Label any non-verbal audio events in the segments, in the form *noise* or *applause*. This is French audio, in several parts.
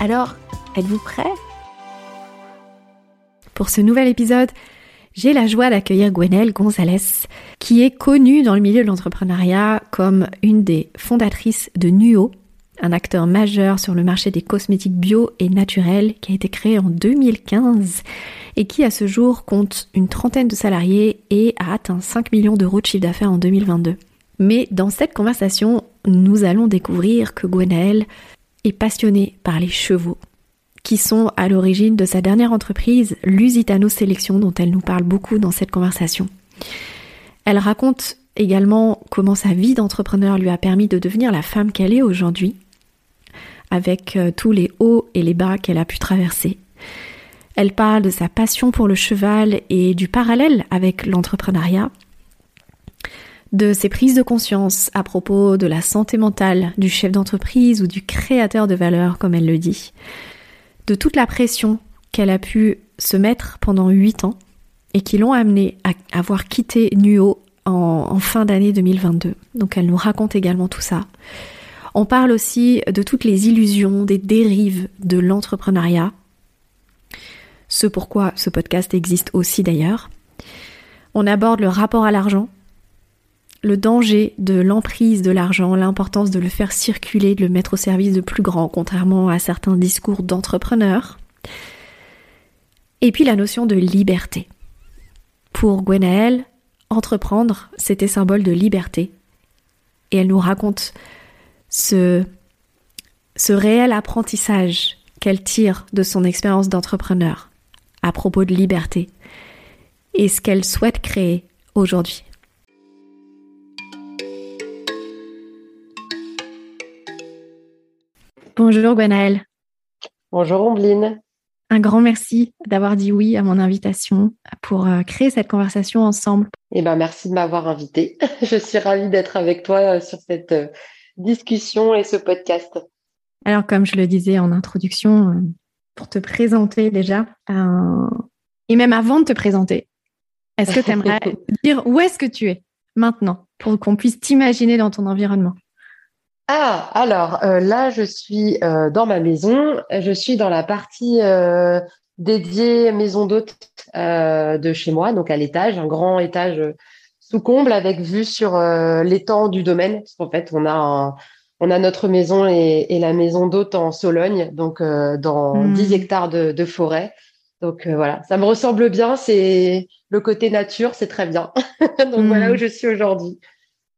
alors, êtes-vous prêt Pour ce nouvel épisode, j'ai la joie d'accueillir Gwenelle Gonzalez, qui est connue dans le milieu de l'entrepreneuriat comme une des fondatrices de Nuo, un acteur majeur sur le marché des cosmétiques bio et naturels qui a été créé en 2015 et qui à ce jour compte une trentaine de salariés et a atteint 5 millions d'euros de chiffre d'affaires en 2022. Mais dans cette conversation, nous allons découvrir que Gwenaëlle est passionnée par les chevaux, qui sont à l'origine de sa dernière entreprise, Lusitano Sélection, dont elle nous parle beaucoup dans cette conversation. Elle raconte également comment sa vie d'entrepreneur lui a permis de devenir la femme qu'elle est aujourd'hui, avec euh, tous les hauts et les bas qu'elle a pu traverser. Elle parle de sa passion pour le cheval et du parallèle avec l'entrepreneuriat, de ses prises de conscience à propos de la santé mentale du chef d'entreprise ou du créateur de valeur, comme elle le dit, de toute la pression qu'elle a pu se mettre pendant huit ans et qui l'ont amené à avoir quitté Nuo en, en fin d'année 2022. Donc elle nous raconte également tout ça. On parle aussi de toutes les illusions, des dérives de l'entrepreneuriat, ce pourquoi ce podcast existe aussi d'ailleurs. On aborde le rapport à l'argent, le danger de l'emprise de l'argent, l'importance de le faire circuler, de le mettre au service de plus grands, contrairement à certains discours d'entrepreneurs. Et puis la notion de liberté. Pour Gwenaëlle, entreprendre, c'était symbole de liberté. Et elle nous raconte ce, ce réel apprentissage qu'elle tire de son expérience d'entrepreneur à propos de liberté et ce qu'elle souhaite créer aujourd'hui. Bonjour Gwenaëlle. Bonjour Ombline. Un grand merci d'avoir dit oui à mon invitation pour euh, créer cette conversation ensemble. Eh ben, merci de m'avoir invité. *laughs* Je suis ravie d'être avec toi euh, sur cette euh, discussion et ce podcast. Alors, comme je le disais en introduction, pour te présenter déjà, et même avant de te présenter, est-ce que tu aimerais *laughs* dire où est-ce que tu es maintenant pour qu'on puisse t'imaginer dans ton environnement? Ah, alors euh, là, je suis euh, dans ma maison. Je suis dans la partie euh, dédiée maison d'hôte de chez moi, donc à l'étage, un grand étage sous comble avec vue sur l'étang du domaine. Parce qu'en fait, on a on a notre maison et, la maison d'hôte en Sologne, donc dans 10 hmm. hectares de, forêt. Donc voilà, ça me ressemble bien. C'est le côté nature, c'est très bien. *laughs* donc voilà hmm. où je suis aujourd'hui.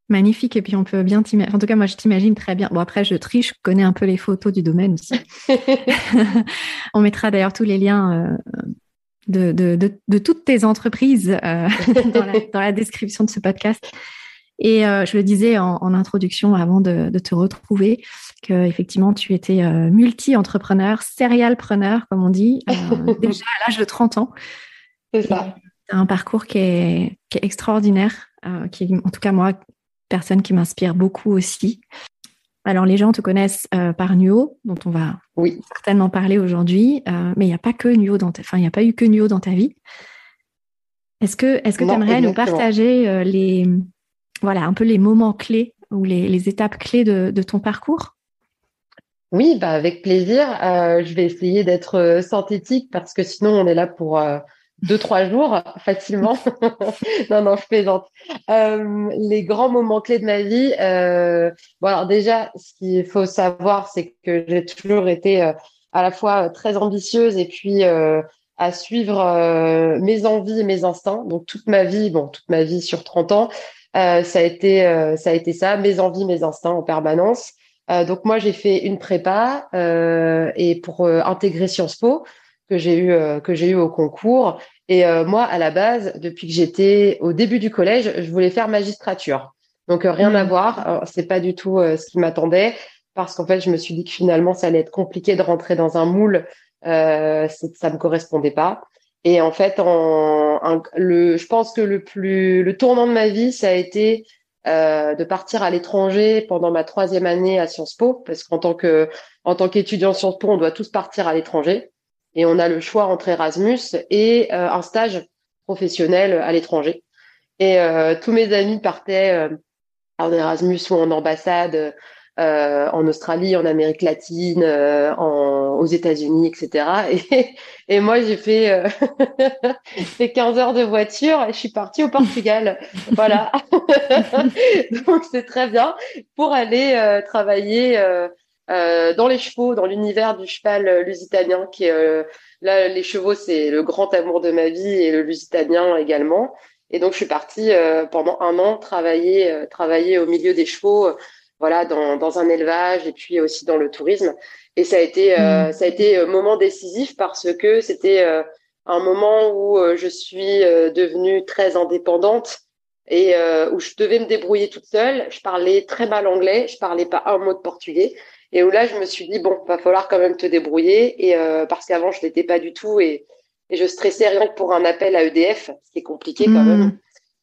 Magnifique. Et puis, on peut bien t'imaginer. En tout cas, moi, je t'imagine très bien. Bon, après, je triche, je connais un peu les photos du domaine aussi. *laughs* *laughs* on mettra d'ailleurs tous les liens euh, de, toutes tes entreprises euh, *laughs* dans, la, description de ce podcast. Et euh, je le disais en, introduction avant de, te retrouver, que effectivement tu étais multi-entrepreneur, serialpreneur, comme on dit, déjà à l'âge de 30 ans. C'est ça. un parcours qui est, qui est extraordinaire, qui, en tout cas, moi, personne qui m'inspire beaucoup aussi. Alors, les gens te connaissent euh, par Nuo, dont on va oui. certainement parler aujourd'hui, euh, mais il n'y a pas que Nuo dans ta... enfin, il n'y a pas eu que Nuo dans ta vie. Est-ce que est-ce que tu aimerais nous partager euh, les voilà un peu les moments clés ou les, étapes clés de, de, ton parcours? Oui, bah avec plaisir. je vais essayer d'être synthétique parce que sinon on est là pour deux trois jours facilement. *laughs* non non, je plaisante. Euh, les grands moments clés de ma vie. Euh, bon alors déjà, ce qu'il faut savoir, c'est que j'ai toujours été euh, à la fois très ambitieuse et puis à suivre mes envies et mes instincts. Donc toute ma vie, bon, toute ma vie sur 30 ans, ça a été ça a été ça, mes envies, mes instincts en permanence. donc moi j'ai fait une prépa et pour intégrer Sciences Po que j'ai eu que j'ai eu au concours et moi à la base depuis que j'étais au début du collège je voulais faire magistrature donc rien à mmh. voir c'est pas du tout ce qui m'attendait parce qu'en fait, je me suis dit que finalement, ça allait être compliqué de rentrer dans un moule. Euh, ça me correspondait pas. Et en fait, en, le, je pense que le plus, le tournant de ma vie, ça a été euh, de partir à l'étranger pendant ma troisième année à Sciences Po, parce qu'en tant que, en tant qu'étudiant Sciences Po, on doit tous partir à l'étranger, et on a le choix entre Erasmus et euh, un stage professionnel à l'étranger. Et euh, tous mes amis partaient euh, en Erasmus ou en ambassade euh, en Australie, en Amérique latine, euh, en, aux États-Unis, etc. *laughs* Et, et moi, j'ai fait, *laughs* fait 15 heures de voiture et je suis partie au Portugal. voilà. *laughs* Donc, c'est très bien pour aller euh, dans les chevaux, dans l'univers du cheval lusitanien, qui est là, les chevaux, c'est le grand amour de ma vie et le lusitanien également. Et donc, je suis partie pendant un an travailler, travailler au milieu des chevaux voilà, dans, dans, un élevage et puis aussi dans le tourisme. Et ça a été, euh, mm. ça a été un euh, moment décisif parce que c'était euh, un moment où je suis devenue très indépendante et où je devais me débrouiller toute seule. Je parlais très mal anglais, je parlais pas un mot de portugais. Et où là, je me suis dit bon, va falloir quand même te débrouiller et parce qu'avant je l'étais pas du tout et, et je stressais rien que pour un appel à EDF, ce qui est compliqué quand mm. même.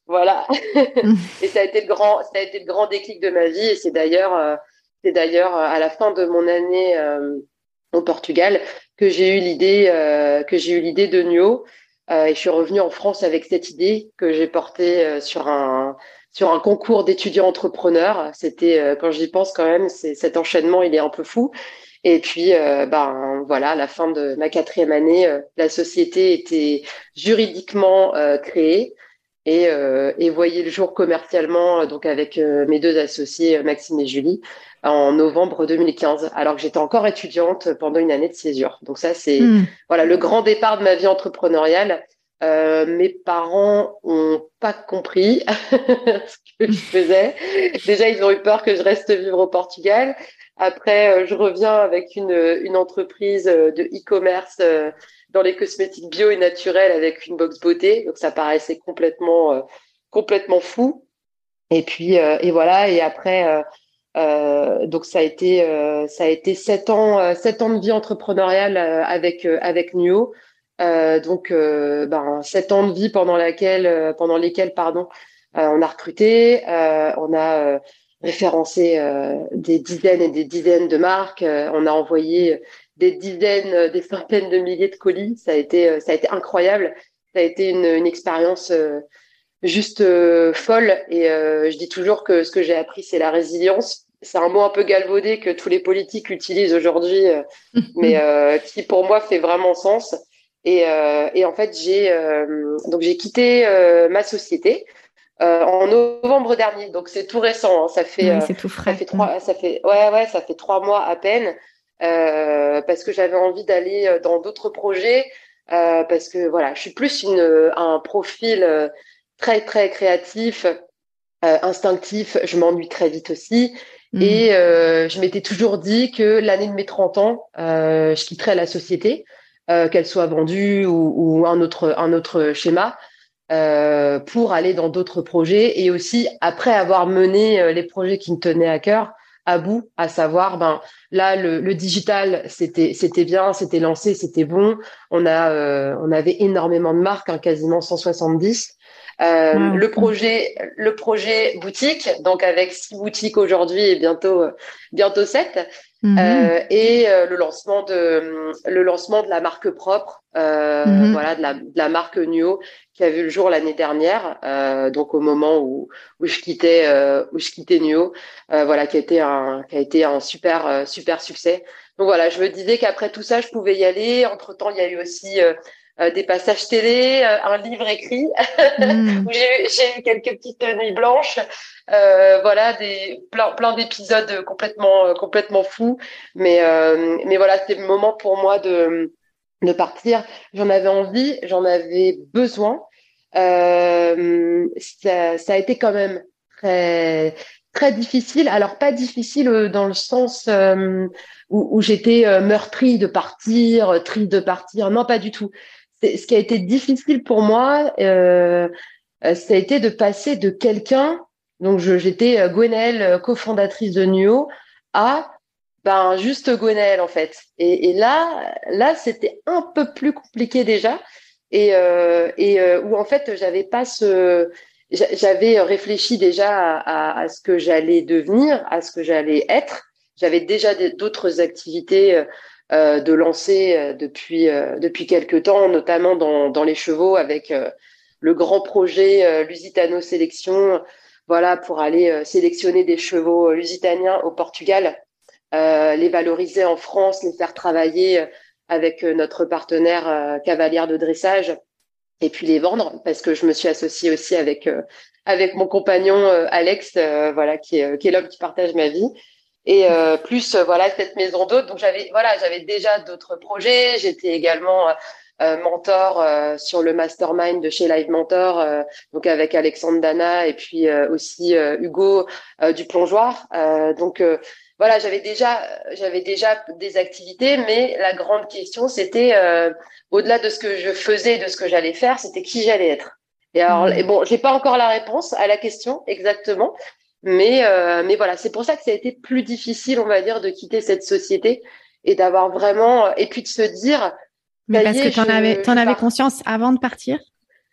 Voilà. *laughs* *laughs* et ça a été le grand, ça a été le grand déclic de ma vie. Et c'est d'ailleurs, euh, c'est d'ailleurs euh, à la fin de mon année euh, au Portugal que j'ai eu l'idée, que j'ai eu l'idée de Nuo. et je suis revenue en France avec cette idée que j'ai portée sur un sur un concours d'étudiants entrepreneurs. C'était, quand j'y pense quand même, c'est cet enchaînement, il est un peu fou. Et puis, ben voilà, à la fin de ma quatrième année, la société était juridiquement créée et, euh, et voyez le jour commercialement euh, donc avec euh, mes deux associés Maxime et Julie en novembre 2015 alors que j'étais encore étudiante pendant une année de césure donc ça c'est hmm. voilà le grand départ de ma vie entrepreneuriale euh, mes parents ont pas compris *laughs* ce que je faisais déjà ils ont eu peur que je reste vivre au Portugal après je reviens avec une, une entreprise de e-commerce dans les cosmétiques bio et naturels avec une box beauté. Donc ça paraissait complètement euh, complètement fou. Et puis euh, et voilà. Et après. Euh, donc ça a été ça a été sept ans sept ans de vie entrepreneuriale avec avec Nuo donc ben sept ans de vie pendant laquelle pendant lesquels pardon on a recruté on a référencé des dizaines et des dizaines de marques on a envoyé des dizaines, euh, des centaines de milliers de colis. Ça a été, euh, ça a été incroyable. Ça a été une, une expérience euh, juste folle. Et je dis toujours que ce que j'ai appris, c'est la résilience. C'est un mot un peu galvaudé que tous les politiques utilisent aujourd'hui, *laughs* mais qui pour moi fait vraiment sens. Et, et en fait, j'ai donc j'ai quitté ma société. en novembre dernier, donc c'est tout récent. Hein. Ça fait, tout frais. ça fait trois, ça fait ouais ouais, ça fait trois mois à peine. Euh, parce que j'avais envie d'aller euh, dans d'autres projets, euh, parce que voilà, je suis plus une, un profil très très créatif, instinctif. Je m'ennuie très vite aussi. Mmh. Et je m'étais toujours dit que l'année de mes 30 ans, je quitterais la société, qu'elle soit vendue ou, ou, un autre un autre schéma. Euh, pour aller dans d'autres projets et aussi après avoir mené les projets qui me tenaient à cœur, à bout, à savoir, ben là le, le digital c'était c'était bien, c'était lancé, c'était bon. On a euh, on avait énormément de marques, hein, quasiment 170. Euh, le projet le projet boutique, donc avec six boutiques aujourd'hui et bientôt bientôt sept. Mhm. Euh, et euh, le lancement de le lancement de la marque propre, euh, mhm. voilà, de la, de la marque Nuo qui a vu le jour l'année dernière, donc au moment où où je quittais où je quittais Nuo, voilà, qui a été un qui a été un super super succès. Donc voilà, je me disais qu'après tout ça, je pouvais y aller. Entre temps, il y a eu aussi des passages télé, un livre écrit *laughs* mmh. où j'ai eu quelques petites nuits blanches. voilà, des plein plein d'épisodes complètement complètement fous. Mais mais voilà, c'était le moment pour moi de de partir. J'en avais envie, j'en avais besoin. Euh, ça, ça, a été quand même très très difficile. Alors pas difficile euh, dans le sens euh, où, où j'étais euh, meurtrie de partir, triste de partir. Non, pas du tout. Ce qui a été difficile pour moi, euh, ça a été de passer de quelqu'un. Donc j'étais Gwenelle, cofondatrice de Nuo, à ben juste Gwenelle en fait. Et, là, là c'était un peu plus compliqué déjà, et, euh, euh, où en fait j'avais pas ce, j'avais réfléchi déjà à, à, ce que j'allais devenir, à ce que j'allais être. J'avais déjà d'autres activités euh, de lancer euh, depuis euh, depuis quelques temps, notamment dans, dans les chevaux avec le grand projet Lusitano Sélection, voilà pour aller sélectionner des chevaux lusitaniens au Portugal euh, les valoriser en France, les faire travailler euh, avec euh, notre partenaire Cavalière de dressage et puis les vendre parce que je me suis associée aussi avec avec mon compagnon Alex voilà qui est qui est l'homme qui partage ma vie et plus voilà cette maison d'hôte donc j'avais voilà j'avais déjà d'autres projets j'étais également mentor sur le mastermind de chez Live Mentor donc avec Alexandre Dana et puis aussi Hugo du plongeoir donc voilà, j'avais déjà, j'avais déjà des activités, mais la grande question, c'était euh, au-delà de ce que je faisais, de ce que j'allais faire, c'était qui j'allais être. Et alors, mmh. et bon, j'ai pas encore la réponse à la question exactement, mais euh, mais voilà, c'est pour ça que ça a été plus difficile, on va dire, de quitter cette société et d'avoir vraiment, et puis de se dire. Mais parce que tu en avais, en avais conscience avant de partir,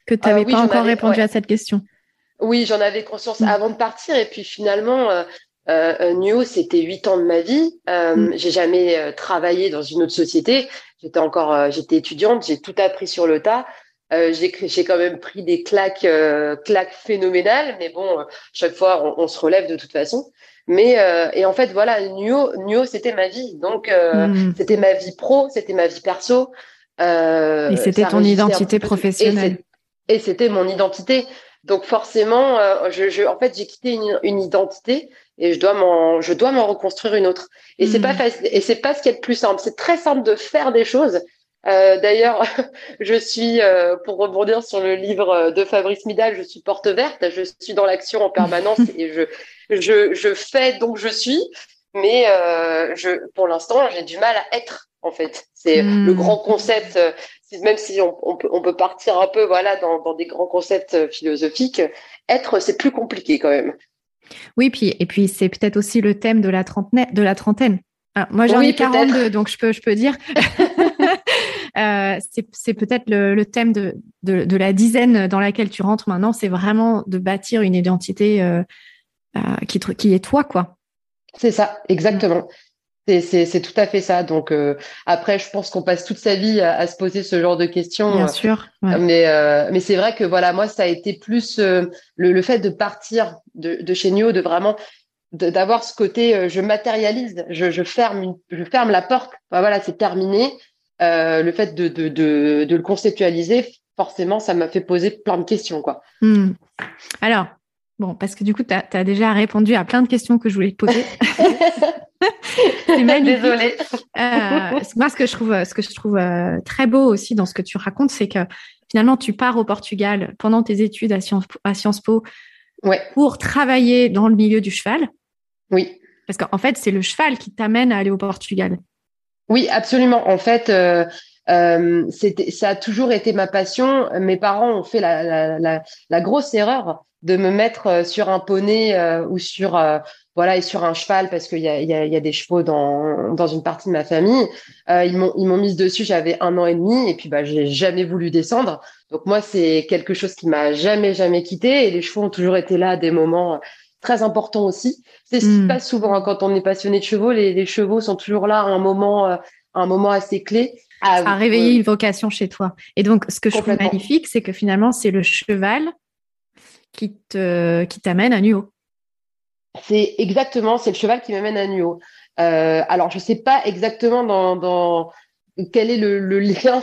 que tu n'avais pas encore répondu à cette question? Oui, j'en avais conscience mmh. avant de partir, et puis finalement, euh, euh, euh, New, c'était huit ans de ma vie. Euh, mm. J'ai jamais euh, travaillé dans une autre société. J'étais encore, j'étais étudiante. J'ai tout appris sur le tas. J'ai quand même pris des claques, claques phénoménales. Mais bon, chaque fois, on, on, se relève de toute façon. Mais et en fait, voilà, Nuo, Nuo, c'était ma vie. Donc, mm. c'était ma vie pro, c'était ma vie perso. et c'était ton identité professionnelle. Et c'était mon identité. Donc forcément, je, je, en fait, j'ai quitté une, une, identité et je dois m'en je dois m'en reconstruire une autre et c'est pas hmm. facile et c'est pas ce qui est le plus simple c'est très simple de faire des choses euh, d'ailleurs *laughs* je suis euh, pour rebondir sur le livre de Fabrice Midal je suis porte verte je suis dans l'action en permanence *laughs* et je je je fais donc je suis mais euh, je pour l'instant j'ai du mal à être en fait c'est hmm. le grand concept même si on, on, peut, on peut partir un peu voilà dans, dans des grands concepts philosophiques être c'est plus compliqué quand même oui, puis, et puis c'est peut-être aussi le thème de la trentaine. De la trentaine. moi, j'en ai 42, donc je peux, je peux dire. *laughs* euh, c'est peut-être le, le, thème de, de, de, la dizaine dans laquelle tu rentres maintenant. C'est vraiment de bâtir une identité euh, euh, qui, qui est toi, quoi. C'est ça, exactement. C'est tout à fait ça. Donc après, je pense qu'on passe toute sa vie à, à, se poser ce genre de questions. Bien sûr. Mais mais c'est vrai que voilà, moi, ça a été plus le, le, fait de partir de, de chez Nio, de vraiment d'avoir ce côté, je matérialise, je, je, ferme une, je ferme la porte. voilà, c'est terminé. Le fait de, de, de, de, le conceptualiser, forcément, ça m'a fait poser plein de questions, quoi. Hmm. Alors, bon, parce que du coup, tu as, as, déjà répondu à plein de questions que je voulais te poser. *laughs* Désolée. Euh, moi, ce que je trouve, ce que je trouve euh, très beau aussi dans ce que tu racontes, c'est que finalement, tu pars au Portugal pendant tes études à Sciences, à Sciences Po ouais. pour travailler dans le milieu du cheval. Oui. Parce qu'en fait, c'est le cheval qui t'amène à aller au Portugal. Oui, absolument. En fait, euh, euh, ça a toujours été ma passion. Mes parents ont fait la, la, la, la grosse erreur de me mettre euh, sur un poney euh, ou sur euh, voilà et sur un cheval parce qu'il y a, y, a, y a des chevaux dans, dans une partie de ma famille. Euh, ils m'ont ils m'ont mise dessus. J'avais un an et demi et puis bah j'ai jamais voulu descendre. Donc moi c'est quelque chose qui m'a jamais jamais quitté et les chevaux ont toujours été là à des moments très importants aussi. C'est ce qui hmm. passe souvent hein, quand on est passionné de chevaux. Les, les, chevaux sont toujours là à un moment un moment assez clé. À, à réveiller une vocation chez toi. Et donc, ce que je trouve magnifique, c'est que finalement, c'est le cheval qui te qui t'amène à Nuo. C'est exactement, c'est le cheval qui m'amène à Nuo. Euh, alors je sais pas exactement dans, dans quel est le, le lien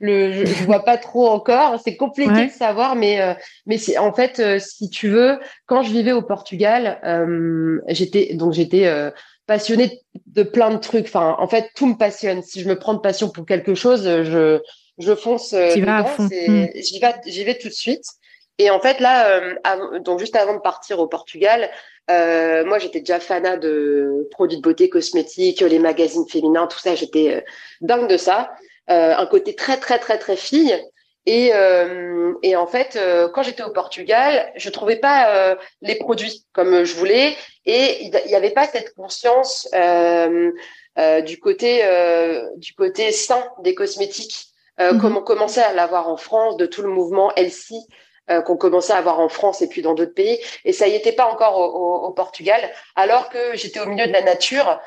Le, je, je, vois pas trop encore. C'est compliqué de savoir, mais euh, mais c'est en fait, euh, si tu veux, quand je vivais au Portugal, euh, j'étais donc j'étais passionnée de plein de trucs. Enfin, en fait, tout me passionne. Si je me prends de passion pour quelque chose, je je fonce. Tu vas à fond. Hmm. J'y vais, j'y vais tout de suite. Et en fait, là, donc juste avant de partir au Portugal, euh, moi, j'étais déjà fanat de produits de beauté cosmétiques, les magazines féminins, tout ça. J'étais dingue de ça. Euh, un côté très très très très fille. Et, euh, et en fait, euh, quand j'étais au Portugal, je trouvais pas les produits comme je voulais, et il n'y avait pas cette conscience du côté du côté sain des cosmétiques, mhm. comme on commençait à l'avoir en France, de tout le mouvement Elsie qu'on commençait à avoir en France et puis dans d'autres pays. Et ça y était pas encore au, au Portugal, alors que j'étais au milieu de la nature,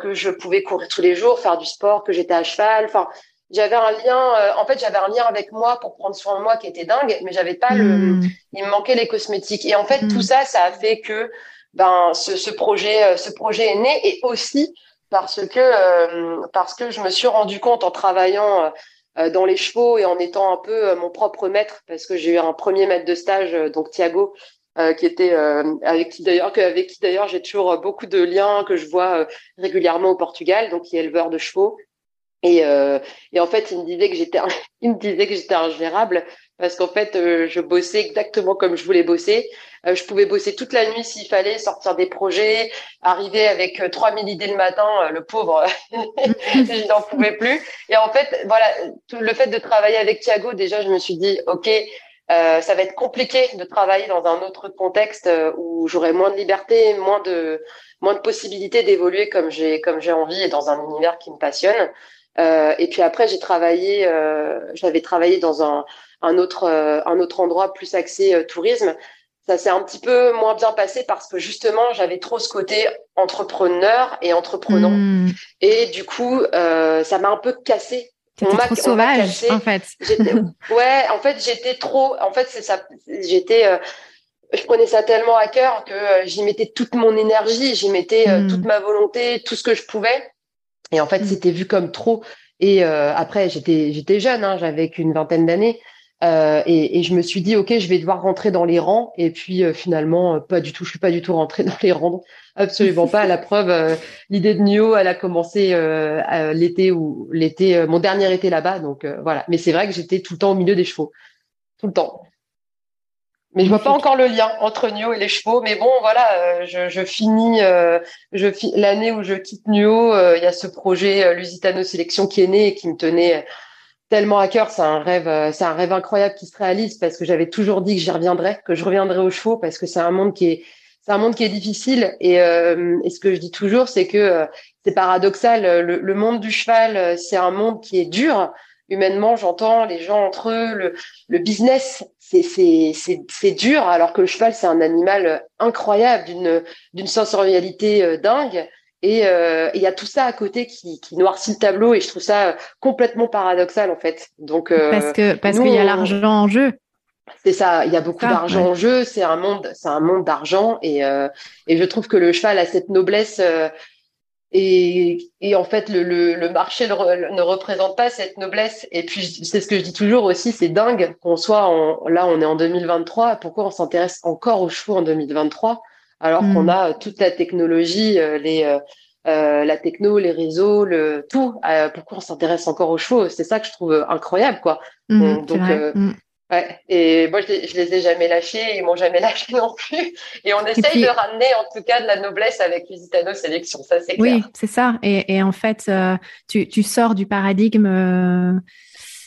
que je pouvais courir tous les jours, faire du sport, que j'étais à cheval. Enfin, j'avais un lien euh, en fait j'avais un lien avec moi pour prendre soin de moi qui était dingue mais j'avais pas le hmm. il me manquait les cosmétiques et en fait tout hmm. ça ça a fait que ben ce, ce projet euh, ce projet est né et aussi parce que euh, parce que je me suis rendu compte en travaillant dans les chevaux et en étant un peu mon propre maître parce que j'ai eu un premier maître de stage donc Thiago qui était avec qui d'ailleurs avec qui d'ailleurs j'ai toujours beaucoup de liens que je vois régulièrement au Portugal donc qui est éleveur de chevaux et, euh, et en fait, il me disait que j'étais, *laughs* il me disait que j'étais ingérable parce qu'en fait, euh, je bossais exactement comme je voulais bosser. Euh, je pouvais bosser toute la nuit s'il fallait, sortir des projets, arriver avec 3000 idées le matin. le pauvre, *laughs* je n'en pouvais plus. Et en fait, voilà, le fait de travailler avec Thiago, déjà, je me suis dit, ok, ça va être compliqué de travailler dans un autre contexte où j'aurai moins de liberté, moins de moins de possibilités d'évoluer comme j'ai comme j'ai envie et dans un univers qui me passionne. Euh, et puis après, j'ai travaillé, euh, j'avais travaillé dans un, un autre, euh, un autre endroit plus axé euh, tourisme. Ça s'est un petit peu moins bien passé parce que justement, j'avais trop ce côté entrepreneur et entreprenant. Hmm. Et du coup, ça m'a un peu cassé. T'étais trop sauvage, en fait. *laughs* ouais, en fait, j'étais trop. En fait, c'est ça. J'étais je prenais ça tellement à cœur que j'y mettais toute mon énergie, j'y mettais hmm. toute ma volonté, tout ce que je pouvais. Et en fait, mm. c'était vu comme trop. Et euh, après, j'étais j'étais jeune, hein, j'avais qu'une vingtaine d'années. Euh, et, et, je me suis dit, ok, je vais devoir rentrer dans les rangs. Et puis euh, finalement, pas du tout. Je suis pas du tout rentrée *laughs* dans les rangs, absolument pas. À la preuve, euh, l'idée de NIO, elle a commencé l'été ou l'été, mon dernier été là-bas. Donc voilà. Mais c'est vrai que j'étais tout le temps au milieu des chevaux, tout le temps. Mais je vois pas encore le lien entre Nuo et les chevaux. Mais bon, voilà, euh, je, je finis, euh, je l'année où je quitte Nuo, euh, il y a ce projet Lusitano Sélection qui est né et qui me tenait tellement à cœur. C'est un rêve, c'est un rêve incroyable qui se réalise parce que j'avais toujours dit que j'y reviendrais, que je reviendrais aux chevaux parce que c'est un monde qui est, c'est un monde qui est difficile. Et, et ce que je dis toujours, c'est que c'est paradoxal. Le, le, monde du cheval, c'est un monde qui est dur humainement, j'entends les gens entre eux, le, le business, c'est dur, alors que le cheval, c'est un animal incroyable, d'une sensorialité euh, dingue. Euh, et il y a tout ça à côté qui, qui noircit le tableau et je trouve ça complètement paradoxal en fait. Donc euh, parce que parce qu'il y a l'argent en jeu. C'est ça, il y a beaucoup d'argent en jeu. C'est un monde, c'est un monde d'argent et et je trouve que le cheval a cette noblesse et, et, en fait, le, le, le marché ne représente pas cette noblesse. Et puis, c'est ce que je dis toujours aussi, c'est dingue qu'on soit en, là, on est en 2023. Pourquoi on s'intéresse encore aux chevaux en 2023 alors qu'on hmm. a toute la technologie, euh, les, euh, euh, la techno, les réseaux, le tout. pourquoi on s'intéresse encore aux chevaux? C'est ça que je trouve incroyable, quoi. Donc, hmm. Ouais. Et moi, je, je, les ai jamais lâchés, ils m'ont jamais *laughs* lâché non plus. Et on essaye de ramener, en tout cas, de la noblesse avec Lusitano Sélection, ça c'est clair. Oui, c'est ça. Et, et, en fait, euh, tu, tu, sors du paradigme euh,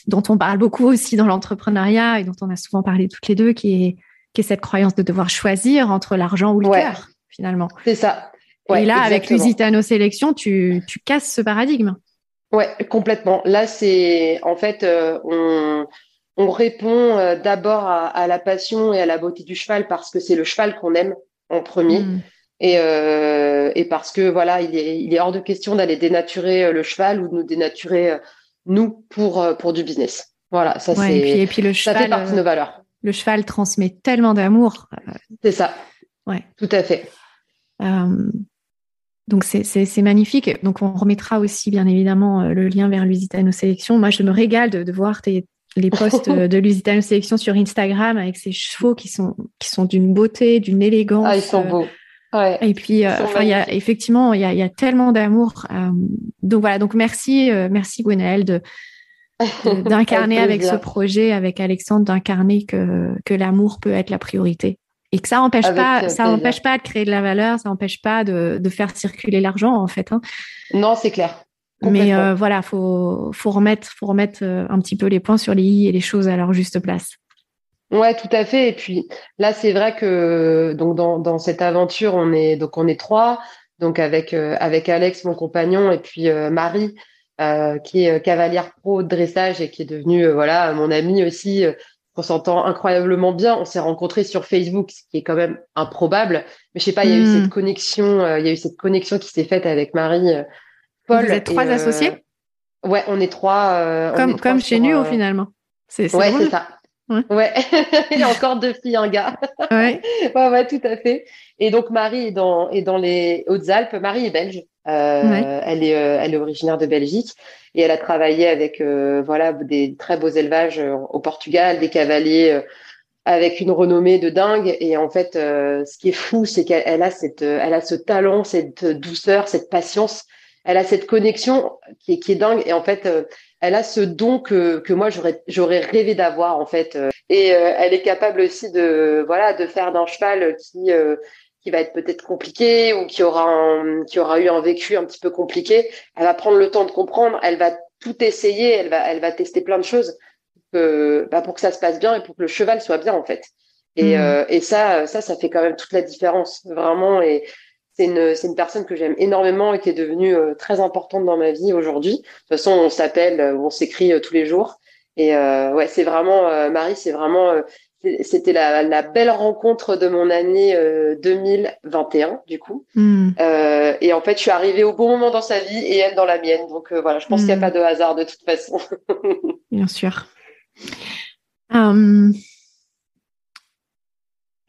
dont on parle beaucoup aussi dans l'entrepreneuriat et dont on a souvent parlé toutes les deux, qui est, qui est cette croyance de devoir choisir entre l'argent ou le cœur, finalement. C'est ça. Ouais, et là, avec Lusitano Sélection, tu, tu casses ce paradigme. Ouais, complètement. Là, c'est en fait, euh, on on répond euh, d'abord à, la passion et à la beauté du cheval parce que c'est le cheval qu'on aime en premier. Mm. Et, euh, et, parce que voilà, il est, il est hors de question d'aller dénaturer euh, le cheval ou de nous dénaturer nous pour pour du business. Voilà, ça c'est. Et puis, le cheval, ça fait partie de nos valeurs. Le cheval transmet tellement d'amour. C'est ça. Ouais. Tout à fait. donc c'est magnifique. Donc on remettra aussi bien évidemment le lien vers Lusitano Sélection. Moi je me régale de, de voir tes, les posts de Lusitano Sélection sur Instagram avec ces chevaux qui sont, qui sont d'une beauté, d'une élégance. Ah, ils sont beaux. Ouais. Et puis, euh, enfin, il y a effectivement, il y a, y a, tellement d'amour. Euh, donc voilà, donc merci, euh, merci Gwenaëlle de *laughs* d'incarner avec, ce projet, avec Alexandre, d'incarner que que l'amour peut être la priorité et que ça n'empêche pas, ça empêche pas de créer de la valeur, ça n'empêche pas de, de faire circuler l'argent en fait. Hein. Non, c'est clair. Mais euh, voilà, faut faut remettre faut remettre euh, un petit peu les points sur les i et les choses à leur juste place. Ouais, tout à fait. Et puis là, c'est vrai que donc dans, dans cette aventure, on est donc on est trois, donc avec euh, avec Alex, mon compagnon, et puis Marie, qui est cavalière pro de dressage et qui est devenue voilà mon amie aussi. on s'entend incroyablement bien. On s'est rencontrés sur Facebook, ce qui est quand même improbable. Mais je sais pas, il y a eu hmm. cette connexion, il y a eu cette connexion qui s'est faite avec Marie Paul. Vous êtes trois euh, associés Ouais, on est trois. Euh, comme, comme chez Nuo euh, finalement. C'est, ouais, c'est ça. Ouais. *laughs* Il y a encore deux filles, un gars. Ouais. *laughs* ouais, ouais, tout à fait. Et donc Marie est dans, est dans les Hautes-Alpes. Marie est belge. Elle est, elle est originaire de Belgique et elle a travaillé avec, voilà, des très beaux élevages au Portugal, des cavaliers avec une renommée de dingue. Et en fait, ce qui est fou, c'est qu'elle a cette, elle a ce talent, cette douceur, cette patience elle a cette connexion qui est, qui est dingue. Et en fait euh, elle a ce don que, que moi j'aurais j'aurais rêvé d'avoir en fait. Euh, et euh, elle est capable aussi de voilà de faire d'un cheval qui qui va être peut-être compliqué ou qui aura un, qui aura eu un vécu un petit peu compliqué elle va prendre le temps de comprendre. Elle va tout essayer. Elle va elle va tester plein de choses que, bah, pour que ça se passe bien et pour que le cheval soit bien en fait. Et, mmh. et ça ça ça fait quand même toute la différence vraiment. Et c'est une, c'est une personne que j'aime énormément et qui est devenue euh, très importante dans ma vie aujourd'hui. De toute façon, on s'appelle, euh, on s'écrit euh, tous les jours. Et ouais, c'est vraiment Marie, c'est vraiment c'était la, la, belle rencontre de mon année 2021 du coup. Mm. et en fait, je suis arrivée au bon moment dans sa vie et elle dans la mienne. Donc voilà, je pense qu'il n'y a hmm. pas de hasard de toute façon. *laughs* Bien sûr. Um,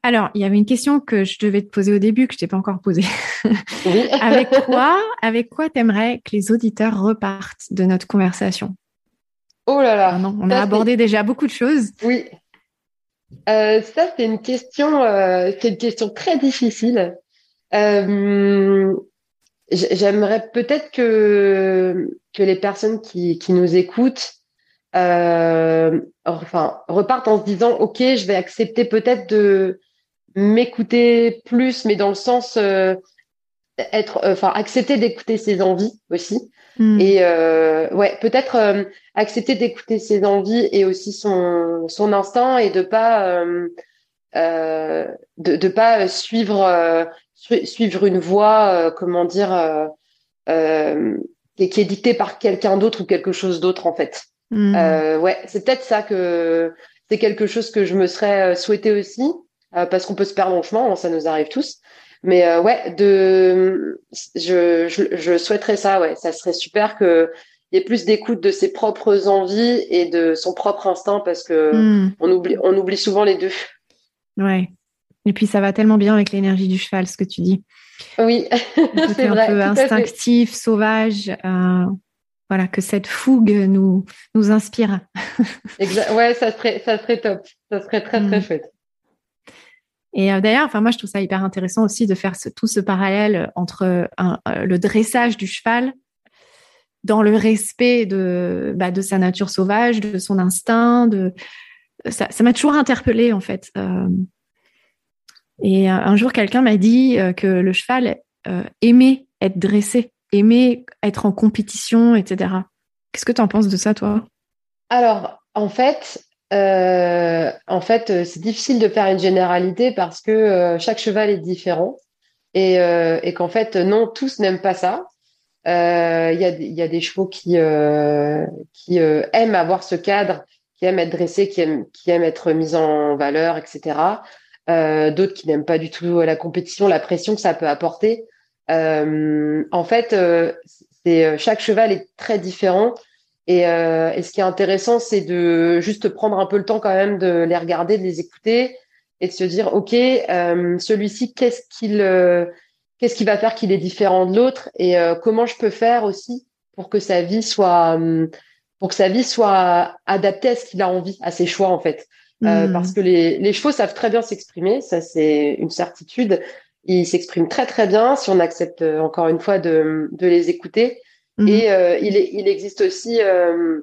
alors, il y avait une question que je devais te poser au début que je t'ai pas encore posée. *laughs* *laughs* avec quoi, avec quoi t'aimerais que les auditeurs repartent de notre conversation? Oh là là. Ah on a abordé déjà beaucoup de choses. Oui. Euh, ça, c'est une question, euh, c'est une question très difficile. Euh, j'aimerais peut-être que que les personnes qui, qui nous écoutent, enfin, repartent en se disant, ok, je vais accepter peut-être de m'écouter plus, mais dans le sens euh, être, euh, enfin accepter d'écouter ses envies aussi. Hmm. Et euh, ouais, peut-être euh, accepter d'écouter ses envies et aussi son son instinct et de pas de de pas suivre suivre une voie, comment dire, qui, qui, est dictée par quelqu'un d'autre ou quelque chose d'autre en fait. Hmm. ouais, c'est peut-être ça que c'est quelque chose que je me serais souhaité aussi. Euh, parce qu'on peut se perdre en chemin, hein, ça nous arrive tous. Mais euh, ouais, de, je, je, je, souhaiterais ça, ouais, ça serait super que il y ait plus d'écoute de ses propres envies et de son propre instinct parce que hmm. on oublie, on oublie souvent les deux. Ouais. Et puis ça va tellement bien avec l'énergie du cheval, ce que tu dis. Oui, *laughs* c'est un peu instinctif, sauvage. Euh, voilà, que cette fougue nous nous inspire. exact. Ouais, ça serait ça serait top. Ça serait très très hmm. chouette. Et euh, d'ailleurs, enfin moi je trouve ça hyper intéressant aussi de faire tout ce parallèle entre euh, le dressage du cheval dans le respect de, bah, sa nature sauvage, de son instinct, ça, m'a toujours interpellée en fait. Euh, et un jour, quelqu'un m'a dit que le cheval aimait être dressé, aimait être en compétition, etc. Qu'est-ce que tu en penses de ça, toi? Alors, en fait, euh, en fait, euh, c'est difficile de faire une généralité parce que euh, chaque cheval est différent et, qu'en fait, non, tous n'aiment pas ça. Il y, a, des chevaux qui, aiment avoir ce cadre, qui aiment être dressés, qui aiment, être mis en valeur, etc. D'autres qui n'aiment pas du tout la compétition, la pression que ça peut apporter. en fait, chaque cheval est très différent. Euh, et, ce qui est intéressant, c'est de juste prendre un peu le temps quand même de les regarder, de les écouter et de se dire, OK, euh, celui-ci, qu'est-ce qu'il euh, qu'est-ce qui va faire qu'il est différent de l'autre et comment je peux faire aussi pour que sa vie soit hum, pour que sa vie soit adaptée à ce qu'il a envie, à ses choix en fait. Euh, hmm. Parce que les, les, chevaux savent très bien s'exprimer, ça c'est une certitude. Ils s'expriment très très bien si on accepte euh, encore une fois de, de les écouter. Hmm. Et euh, il, il, existe aussi, euh,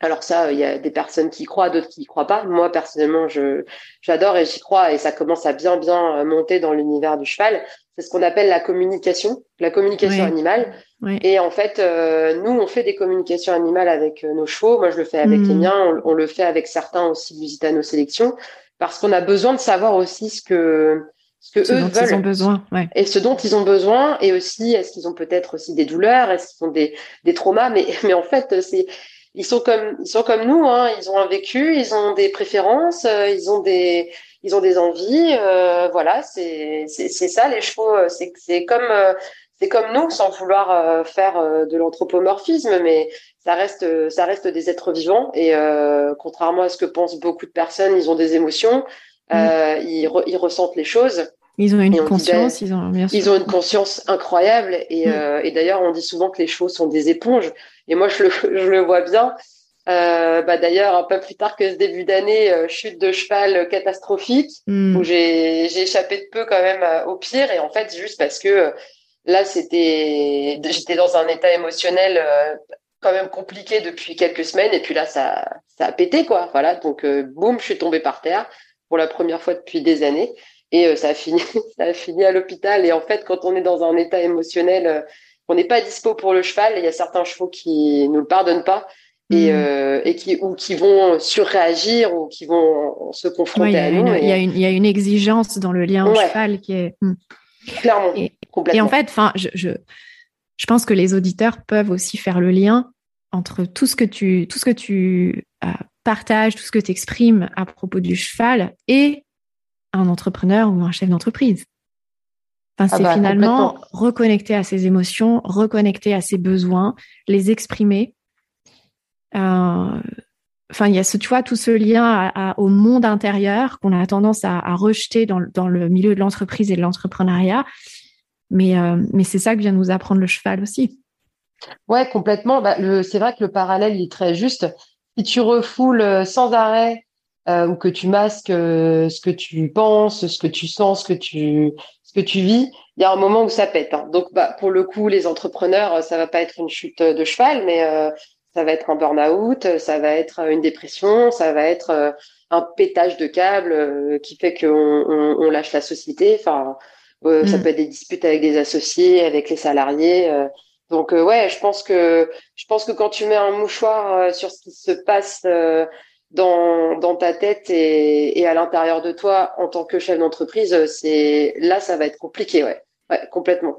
alors ça, il y a des personnes qui y croient, d'autres qui y croient pas. Moi personnellement, je j'adore et j'y crois et ça commence à bien bien monter dans l'univers du cheval. C'est ce qu'on appelle la communication, la communication animale. Et en fait, euh, nous, on fait des communications animales avec euh, nos chevaux. Moi, je le fais avec les hmm. miens. On, le fait avec certains aussi de nos sélections parce qu'on a besoin de savoir aussi ce que ce que eux veulent. Ils ont besoin, Et ce dont ils ont besoin, et aussi, est-ce qu'ils ont peut-être aussi des douleurs, est-ce qu'ils ont des, des traumas, mais, mais en fait, c'est, ils sont comme, ils sont comme nous, hein. Ils ont un vécu, ils ont des préférences, euh, ils ont des, ils ont des envies, euh, voilà, c'est, c'est, c'est ça, les chevaux, c'est, c'est comme, c'est comme nous, sans vouloir euh, faire euh, de l'anthropomorphisme, mais ça reste, ça reste des êtres vivants. Et euh, contrairement à ce que pensent beaucoup de personnes, ils ont des émotions, mm. ils, ils, ressentent les choses. Ils ont une conscience, ils ont, ils ont une conscience incroyable. Et, mm. et d'ailleurs, on dit souvent que les chevaux sont des éponges. Et moi, je le, *laughs* je le vois bien. Euh, bah d'ailleurs, un peu plus tard que ce début d'année, chute de cheval catastrophique, mm. où j'ai échappé de peu quand même au pire. Et en fait, juste parce que Là, c'était, j'étais dans un état émotionnel euh, quand même compliqué depuis quelques semaines, et puis là, ça, ça a pété, quoi. Voilà, donc euh, boum, je suis tombée par terre pour la première fois depuis des années, et euh, ça a fini, *laughs* ça a fini à l'hôpital. Et en fait, quand on est dans un état émotionnel, on n'est pas dispo pour le cheval. Il y a certains chevaux qui nous le pardonnent pas. Et, mmh. et, qui ou qui vont surréagir ou qui vont se confronter à nous. Il y, a une, y a une exigence dans le lien au cheval qui est. Mmh. Clairement. Et, en fait, enfin, je, je, je, pense que les auditeurs peuvent aussi faire le lien entre tout ce que tu, tout ce que tu euh, partages, tout ce que tu exprimes à propos du cheval et un entrepreneur ou un chef d'entreprise. Enfin, ah c'est bah, finalement reconnecter à ses émotions, reconnecter à ses besoins, les exprimer. Euh, enfin, il y a ce, tu vois, tout ce lien au monde intérieur qu'on a tendance à, à rejeter dans, dans, le milieu de l'entreprise et de l'entrepreneuriat. Mais, euh, mais c'est ça que vient nous apprendre le cheval aussi. Ouais, complètement. Bah, c'est vrai que le parallèle est très juste. Si tu refoules euh, sans arrêt euh, ou que tu masques euh, ce que tu penses, ce que tu sens, ce que tu, ce que tu vis, il y a un moment où ça pète. Hein. Donc, bah, pour le coup, les entrepreneurs, ça va pas être une chute de cheval, mais ça va être un burn-out, ça va être une dépression, ça va être un pétage de câble qui fait qu'on on, on lâche la société. Enfin, ça mm. peut être des disputes avec des associés, avec les salariés. Euh. donc euh, ouais, je pense que je pense que quand tu mets un mouchoir sur ce qui se passe dans, dans ta tête et, et à l'intérieur de toi en tant que chef d'entreprise, c'est là ça va être compliqué, ouais, ouais complètement.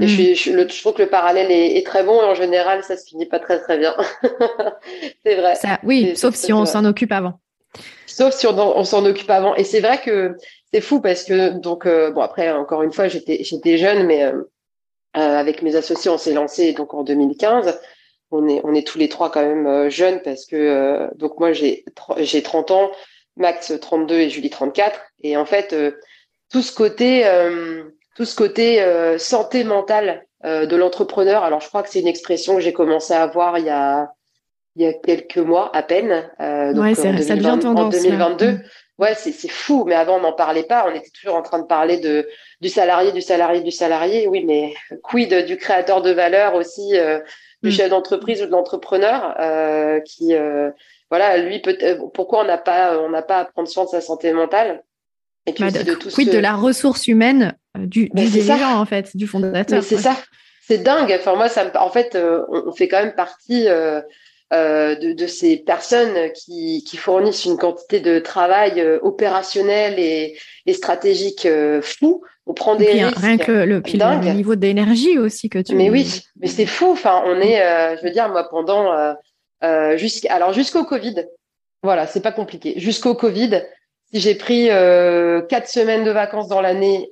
Et je, mm. je, je, trouve que le parallèle est, est, très bon et en général ça se finit pas très très bien. *laughs* c'est vrai. Ça, oui, sauf si on s'en occupe avant. Sauf si on, on s'en occupe avant. Et c'est vrai que c'est fou parce que donc euh, bon après encore une fois j'étais j'étais jeune mais euh, euh, avec mes associés on s'est lancé donc en 2015 on est on est tous les trois quand même jeunes parce que donc moi j'ai j'ai 30 ans Max 32 et Julie 34 et en fait tout ce côté tout ce côté santé mentale de l'entrepreneur alors je crois que c'est une expression que j'ai commencé à avoir il y a il y a quelques mois à peine donc ouais, ça devient tendance, en 2022 ouais, c'est fou. Mais avant, on n'en parlait pas. On était toujours en train de parler de du salarié, du salarié, du salarié. Oui, mais quid du créateur de valeur aussi, euh, du mm. chef d'entreprise ou de l'entrepreneur euh, qui, euh, voilà, lui peut. Pourquoi on n'a pas, on n'a pas à prendre soin de sa santé mentale? Et puis bah, de tout quid de la ressource humaine du, du dirigeant en fait, du fondateur. c'est ça. C'est dingue. Enfin moi, ça en fait, on fait quand même partie euh, de, de, ces personnes qui, qui, fournissent une quantité de travail euh, opérationnel et, et stratégique euh, fou. On prend des risques. Rien que le, puis le niveau d'énergie aussi que tu. Mais oui, mais c'est fou. Enfin, on est, je veux dire, moi pendant jusqu'à alors jusqu'au Covid. Voilà, c'est pas compliqué. Jusqu'au Covid, si j'ai pris quatre semaines de vacances dans l'année,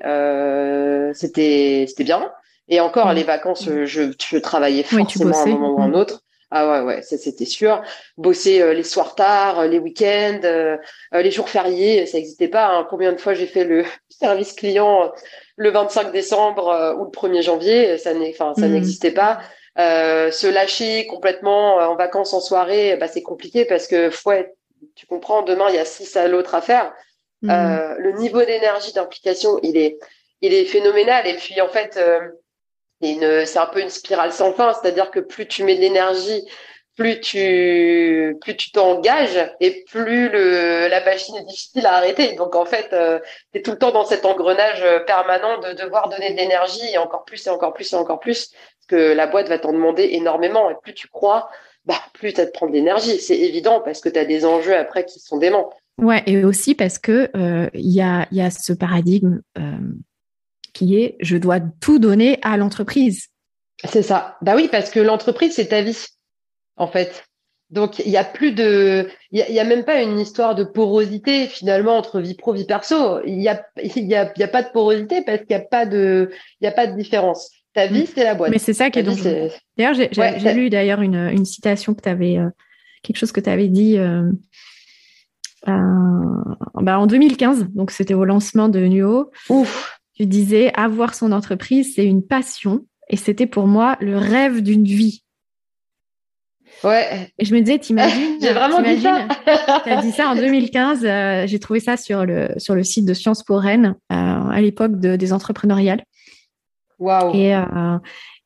c'était c'était bien. Et encore, mm. les vacances, je, je travaillais forcément à un moment ou à un mm. autre. Ah ouais, ouais, ça c'était sûr. Bosser euh, les soirs tard, euh, les week-ends, euh, les jours fériés, ça n'existait pas. Hein. Combien de fois j'ai fait le *laughs* service client le 25 décembre ou le 1er janvier, ça mmh. n'existait pas. se lâcher complètement en vacances en soirée, bah, c'est compliqué parce que ouais, tu comprends, demain il y a six à l'autre à faire. Mmh. le niveau d'énergie d'implication, il est, il est phénoménal. Et puis en fait, c'est un peu une spirale sans fin, c'est-à-dire que plus tu mets de l'énergie, plus tu plus tu t'engages et plus la machine est difficile à arrêter. Donc en fait, euh, tu es tout le temps dans cet engrenage euh, permanent de devoir donner de l'énergie et encore plus et encore plus et encore plus, parce que la boîte va t'en demander énormément. Et plus tu crois, bah, plus tu as de prendre de l'énergie. C'est évident parce que tu as des enjeux après qui sont déments. Ouais, et aussi parce que euh, il y, a, y a ce paradigme qui est je dois tout donner à l'entreprise. C'est ça. Bah oui, parce que l'entreprise, c'est ta vie, en fait. Donc, il n'y a plus de, il y, a, même pas une histoire de porosité finalement entre vie pro vie perso. Il n'y a, il y a, y a pas de porosité parce qu'il n'y a pas de, il y a pas de différence. Ta vie, c'est la boîte. Mais c'est ça qui est donc. D'ailleurs, j'ai lu d'ailleurs une, une, citation que tu avais, euh, quelque chose que tu avais dit euh, euh, bah en 2015. Donc, c'était au lancement de Nuo. Ouf. Tu disais, avoir son entreprise, c'est une passion. Et c'était pour moi le rêve d'une vie. Ouais. Et je me disais, t'imagines *laughs* J'ai vraiment dit ça. *laughs* Tu as dit ça en 2015. Euh, j'ai trouvé ça sur le, sur le site de Sciences pour Rennes, euh, à l'époque de, des entrepreneuriales. Waouh. Et, euh,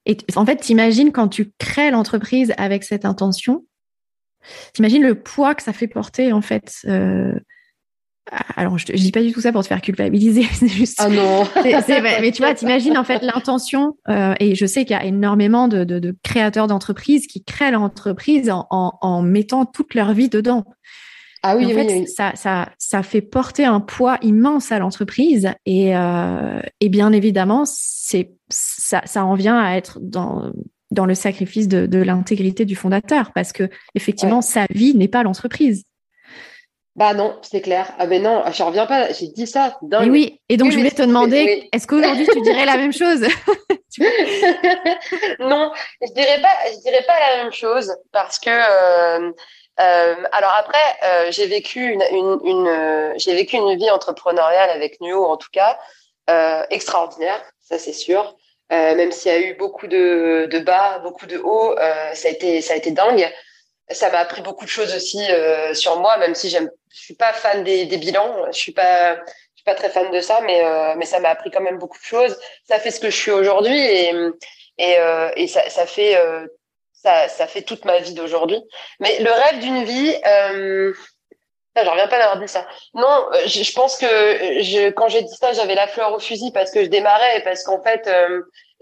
et en fait, t'imagines quand tu crées l'entreprise avec cette intention, t'imagines le poids que ça fait porter, en fait, alors je, je dis pas du tout ça pour te faire culpabiliser, *laughs* c'est juste. Ah non. *laughs* mais tu vois, t'imagines en fait l'intention, euh, et je sais qu'il y a énormément de, de, de créateurs d'entreprises qui créent leur entreprise en, en, en, mettant toute leur vie dedans. Ah oui, en oui, fait, oui. Ça, ça, ça fait porter un poids immense à l'entreprise, et, euh, et bien évidemment, c'est ça, ça en vient à être dans dans le sacrifice de, de l'intégrité du fondateur, parce que effectivement, sa vie n'est pas l'entreprise. Bah non, c'est clair. Ah mais non, je reviens pas. J'ai dit ça. Et oui. Et donc je voulais te demander, est-ce qu'aujourd'hui tu dirais la même chose? *laughs* Non, je dirais pas. Je dirais pas la même chose parce que. Euh, euh, alors après, euh, j'ai vécu une, une, une j'ai vécu une vie entrepreneuriale avec Nuo en tout cas extraordinaire, ça c'est sûr. même s'il y a eu beaucoup de, de bas, beaucoup de hauts, ça a été ça a été dingue ça m'a appris beaucoup de choses aussi sur moi, même si j'aime, je suis pas fan des, des, bilans, je suis pas, je suis pas très fan de ça, mais euh, mais ça m'a appris quand même beaucoup de choses. Ça fait ce que je suis aujourd'hui et et, euh, et ça, ça fait ça, ça fait toute ma vie d'aujourd'hui. Mais le rêve d'une vie, euh, je reviens pas d'avoir dit ça. Non, je, je pense que je, quand j'ai dit ça, j'avais la fleur au fusil parce que je démarrais et parce qu'en fait,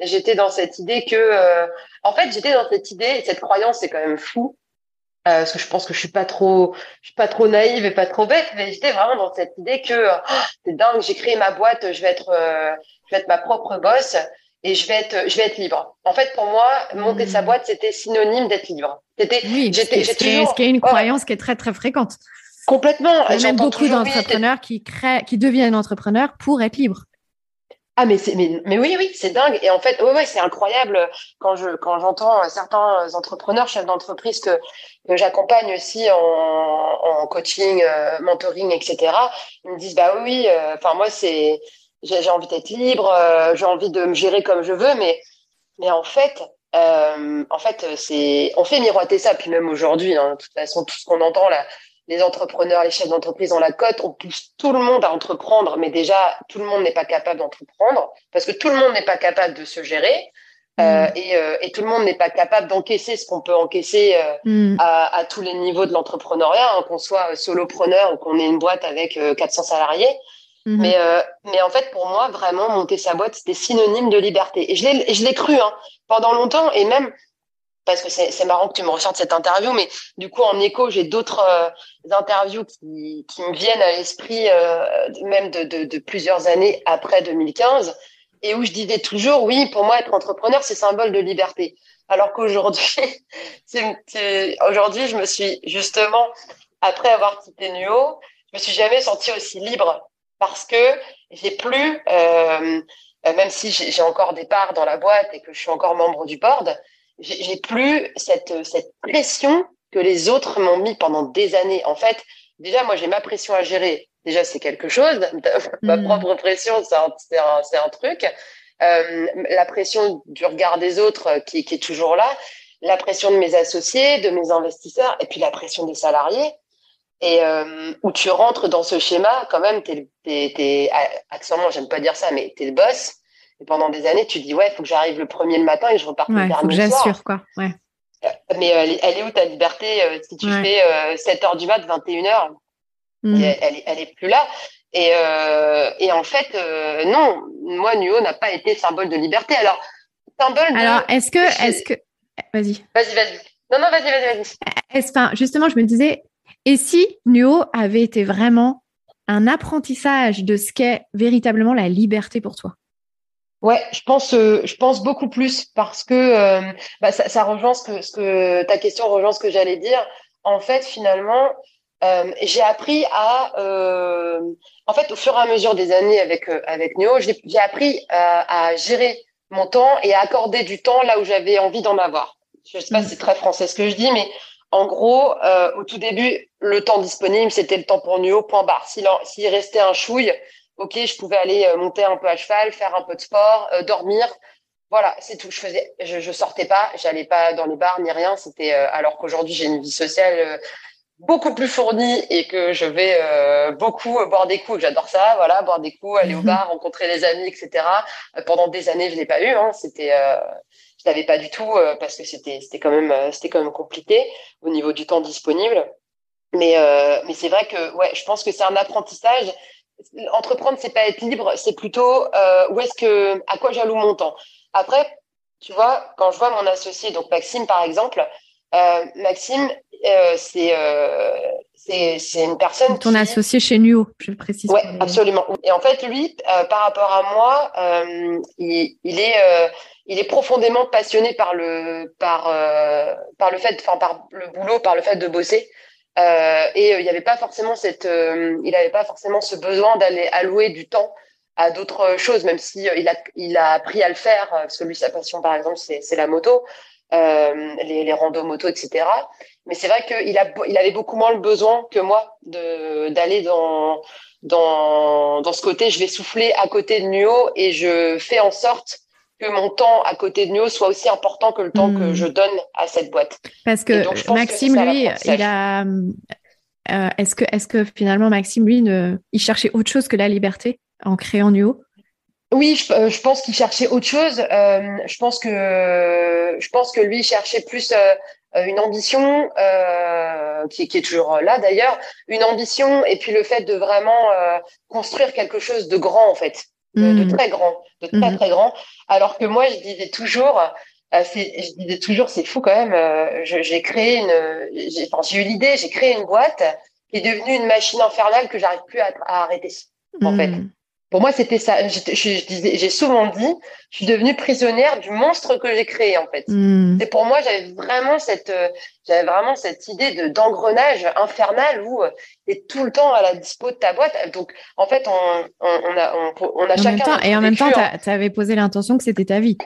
j'étais dans cette idée que, en fait, j'étais dans cette idée, cette croyance, c'est quand même fou, euh, parce que je pense que je suis pas trop, je suis pas trop naïve et pas trop bête, mais j'étais vraiment dans cette idée que oh, c'est dingue, j'ai créé ma boîte, je vais être, euh, je vais être ma propre boss et je vais être, je vais être libre. En fait, pour moi, monter sa mmh. boîte, c'était synonyme d'être libre. C'était, oui, j'étais, ce, qui est une croyance qui est très très fréquente. Complètement. Il y a beaucoup d'entrepreneurs qui créent, qui deviennent entrepreneurs pour être libres. Ah mais mais, mais oui oui c'est dingue. Et en fait ouais, ouais c'est incroyable quand je quand j'entends certains entrepreneurs chefs d'entreprise que, que j'accompagne aussi en, en coaching euh, mentoring etc ils me disent bah oui euh, enfin moi c'est j'ai envie d'être libre euh, j'ai envie de me gérer comme je veux mais mais en fait en fait c'est on fait miroiter ça puis même aujourd'hui hein, de toute façon tout ce qu'on entend là les entrepreneurs, les chefs d'entreprise ont la cote, on pousse tout le monde à entreprendre, mais déjà, tout le monde n'est pas capable d'entreprendre, parce que tout le monde n'est pas capable de se gérer, euh, mm. et, euh, et, tout le monde n'est pas capable d'encaisser ce qu'on peut encaisser euh, mm. à, à, tous les niveaux de l'entrepreneuriat, hein, qu'on soit solopreneur ou qu'on ait une boîte avec 400 salariés. Mm-hmm. Mais, mais en fait, pour moi, vraiment, monter sa boîte, c'était synonyme de liberté. Et je l'ai cru hein, pendant longtemps, et même parce que c'est marrant que tu me ressortes cette interview, mais du coup, en écho, j'ai d'autres euh, interviews qui, me viennent à l'esprit, euh, même de, plusieurs années après 2015, et où je disais toujours, oui, pour moi, être entrepreneur, c'est symbole de liberté. Alors qu'aujourd'hui, *laughs* aujourd'hui, je me suis justement, après avoir quitté Nuo, je me suis jamais sentie aussi libre parce que j'ai plus, euh, même si j'ai encore des parts dans la boîte et que je suis encore membre du board, j'ai plus cette, cette pression que les autres m'ont mis pendant des années. En fait, déjà, moi, j'ai ma pression à gérer déjà c'est quelque chose. *laughs* Ma Mhm. propre pression, c'est un, c'est un, un truc. Euh, la pression du regard des autres euh, qui, qui est toujours là, la pression de mes associés, de mes investisseurs, et puis la pression des salariés. Et euh, où tu rentres dans ce schéma, quand même, t'es, t'es, t'es, ah, j'aime pas dire ça, mais t'es le boss. Et pendant des années, tu dis, ouais, il faut que j'arrive le premier le matin et je reparte Ouais, le faut que dernier j'assure, quoi. Ouais. Mais euh, elle, est- où ta liberté euh, si tu Ouais. fais euh, 7 heures du mat, 21 heures? Mhm. elle, elle, est- elle est plus là. Et, euh, et en fait, euh, non, moi, Nuo n'a pas été symbole de liberté. Alors, symbole de... Alors, est-ce que, Je- est-ce que, vas-y. Vas-y, vas-y. Non, non, vas-y, vas-y, vas-y. Est-ce, enfin, justement, je me disais, et si Nuo avait été vraiment un apprentissage de ce qu'est véritablement la liberté pour toi? Ouais, je pense, euh, je pense beaucoup plus parce que euh, bah, ça, ça rejoint ce que, ce que ta question rejoint ce que j'allais dire. En fait, finalement, euh, j'ai appris à, euh, en fait, au fur et à mesure des années avec euh, avec Néo, j'ai appris à, à gérer mon temps et à accorder du temps là où j'avais envie d'en avoir. Je sais pas si c'est très français ce que je dis, mais en gros, euh, au tout début, le temps disponible, c'était le temps pour Nuo, point barre. S'il restait un chouille, ok, je pouvais aller euh, monter un peu à cheval, faire un peu de sport, euh, dormir. Voilà, c'est tout. Je faisais, je, je sortais pas, j'allais pas dans les bars ni rien. C'était euh, alors qu'aujourd'hui j'ai une vie sociale euh, beaucoup plus fournie et que je vais beaucoup boire des coups. J'adore ça, voilà, boire des coups, aller au Mhm. bar, rencontrer les amis, etc. Pendant des années, je l'ai pas eu. Hein. C'était, je l'avais pas du tout parce que c'était, c'était quand même, c'était quand même compliqué au niveau du temps disponible. Mais, mais c'est vrai que, ouais, je pense que c'est un apprentissage. Entreprendre, c'est pas être libre, c'est plutôt euh, où est-ce que, à quoi j'alloue mon temps. Après, tu vois, quand je vois mon associé, donc Maxime par exemple, euh, Maxime, euh, c'est une personne Ton qui associé chez Nuo, je le précise. Ouais, absolument. Et en fait, lui, par rapport à moi, il, il est, il est profondément passionné par le, par, par le fait, enfin par le boulot, par le fait de bosser. Euh, et euh, il n'y avait pas forcément cette, euh, il avait pas forcément ce besoin d'aller allouer du temps à d'autres choses, même si il a, il a appris à le faire, parce que lui, sa passion, par exemple, c'est, la moto, les, les randos moto, etc. Mais c'est vrai qu'il a, il avait beaucoup moins le besoin que moi de, d'aller dans, dans, dans ce côté, je vais souffler à côté de Nuo et je fais en sorte que mon temps à côté de Nuo soit aussi important que le temps Hmm. que je donne à cette boîte. Parce que donc, Maxime, lui, l'apprentissage. il a. euh, est-ce que, est-ce que finalement Maxime, lui, ne, il cherchait autre chose que la liberté en créant Nuo Oui, je, euh, je pense qu'il cherchait autre chose. Euh, je pense que je pense que lui il cherchait plus euh, une ambition euh, qui, qui est toujours là d'ailleurs, une ambition et puis le fait de vraiment construire quelque chose de grand en fait, de, de très grand, de très très grand. Alors que moi je disais toujours, euh, c'est- je disais toujours c'est fou quand même. euh, j'ai créé une, j'ai enfin, eu l'idée, j'ai créé une boîte qui est devenue une machine infernale que j'arrive plus à, à arrêter. en fait. Pour moi, c'était ça. J'ai souvent dit, je suis devenue prisonnière du monstre que j'ai créé, en fait. Mhm. Et pour moi, j'avais vraiment cette, euh, j'avais vraiment cette idée de d'engrenage infernal où tu es tout le temps à la dispo de ta boîte. Donc, en fait, on, on, on a, on, on a En chacun. temps, et en même temps, tu avais posé l'intention que c'était ta vie.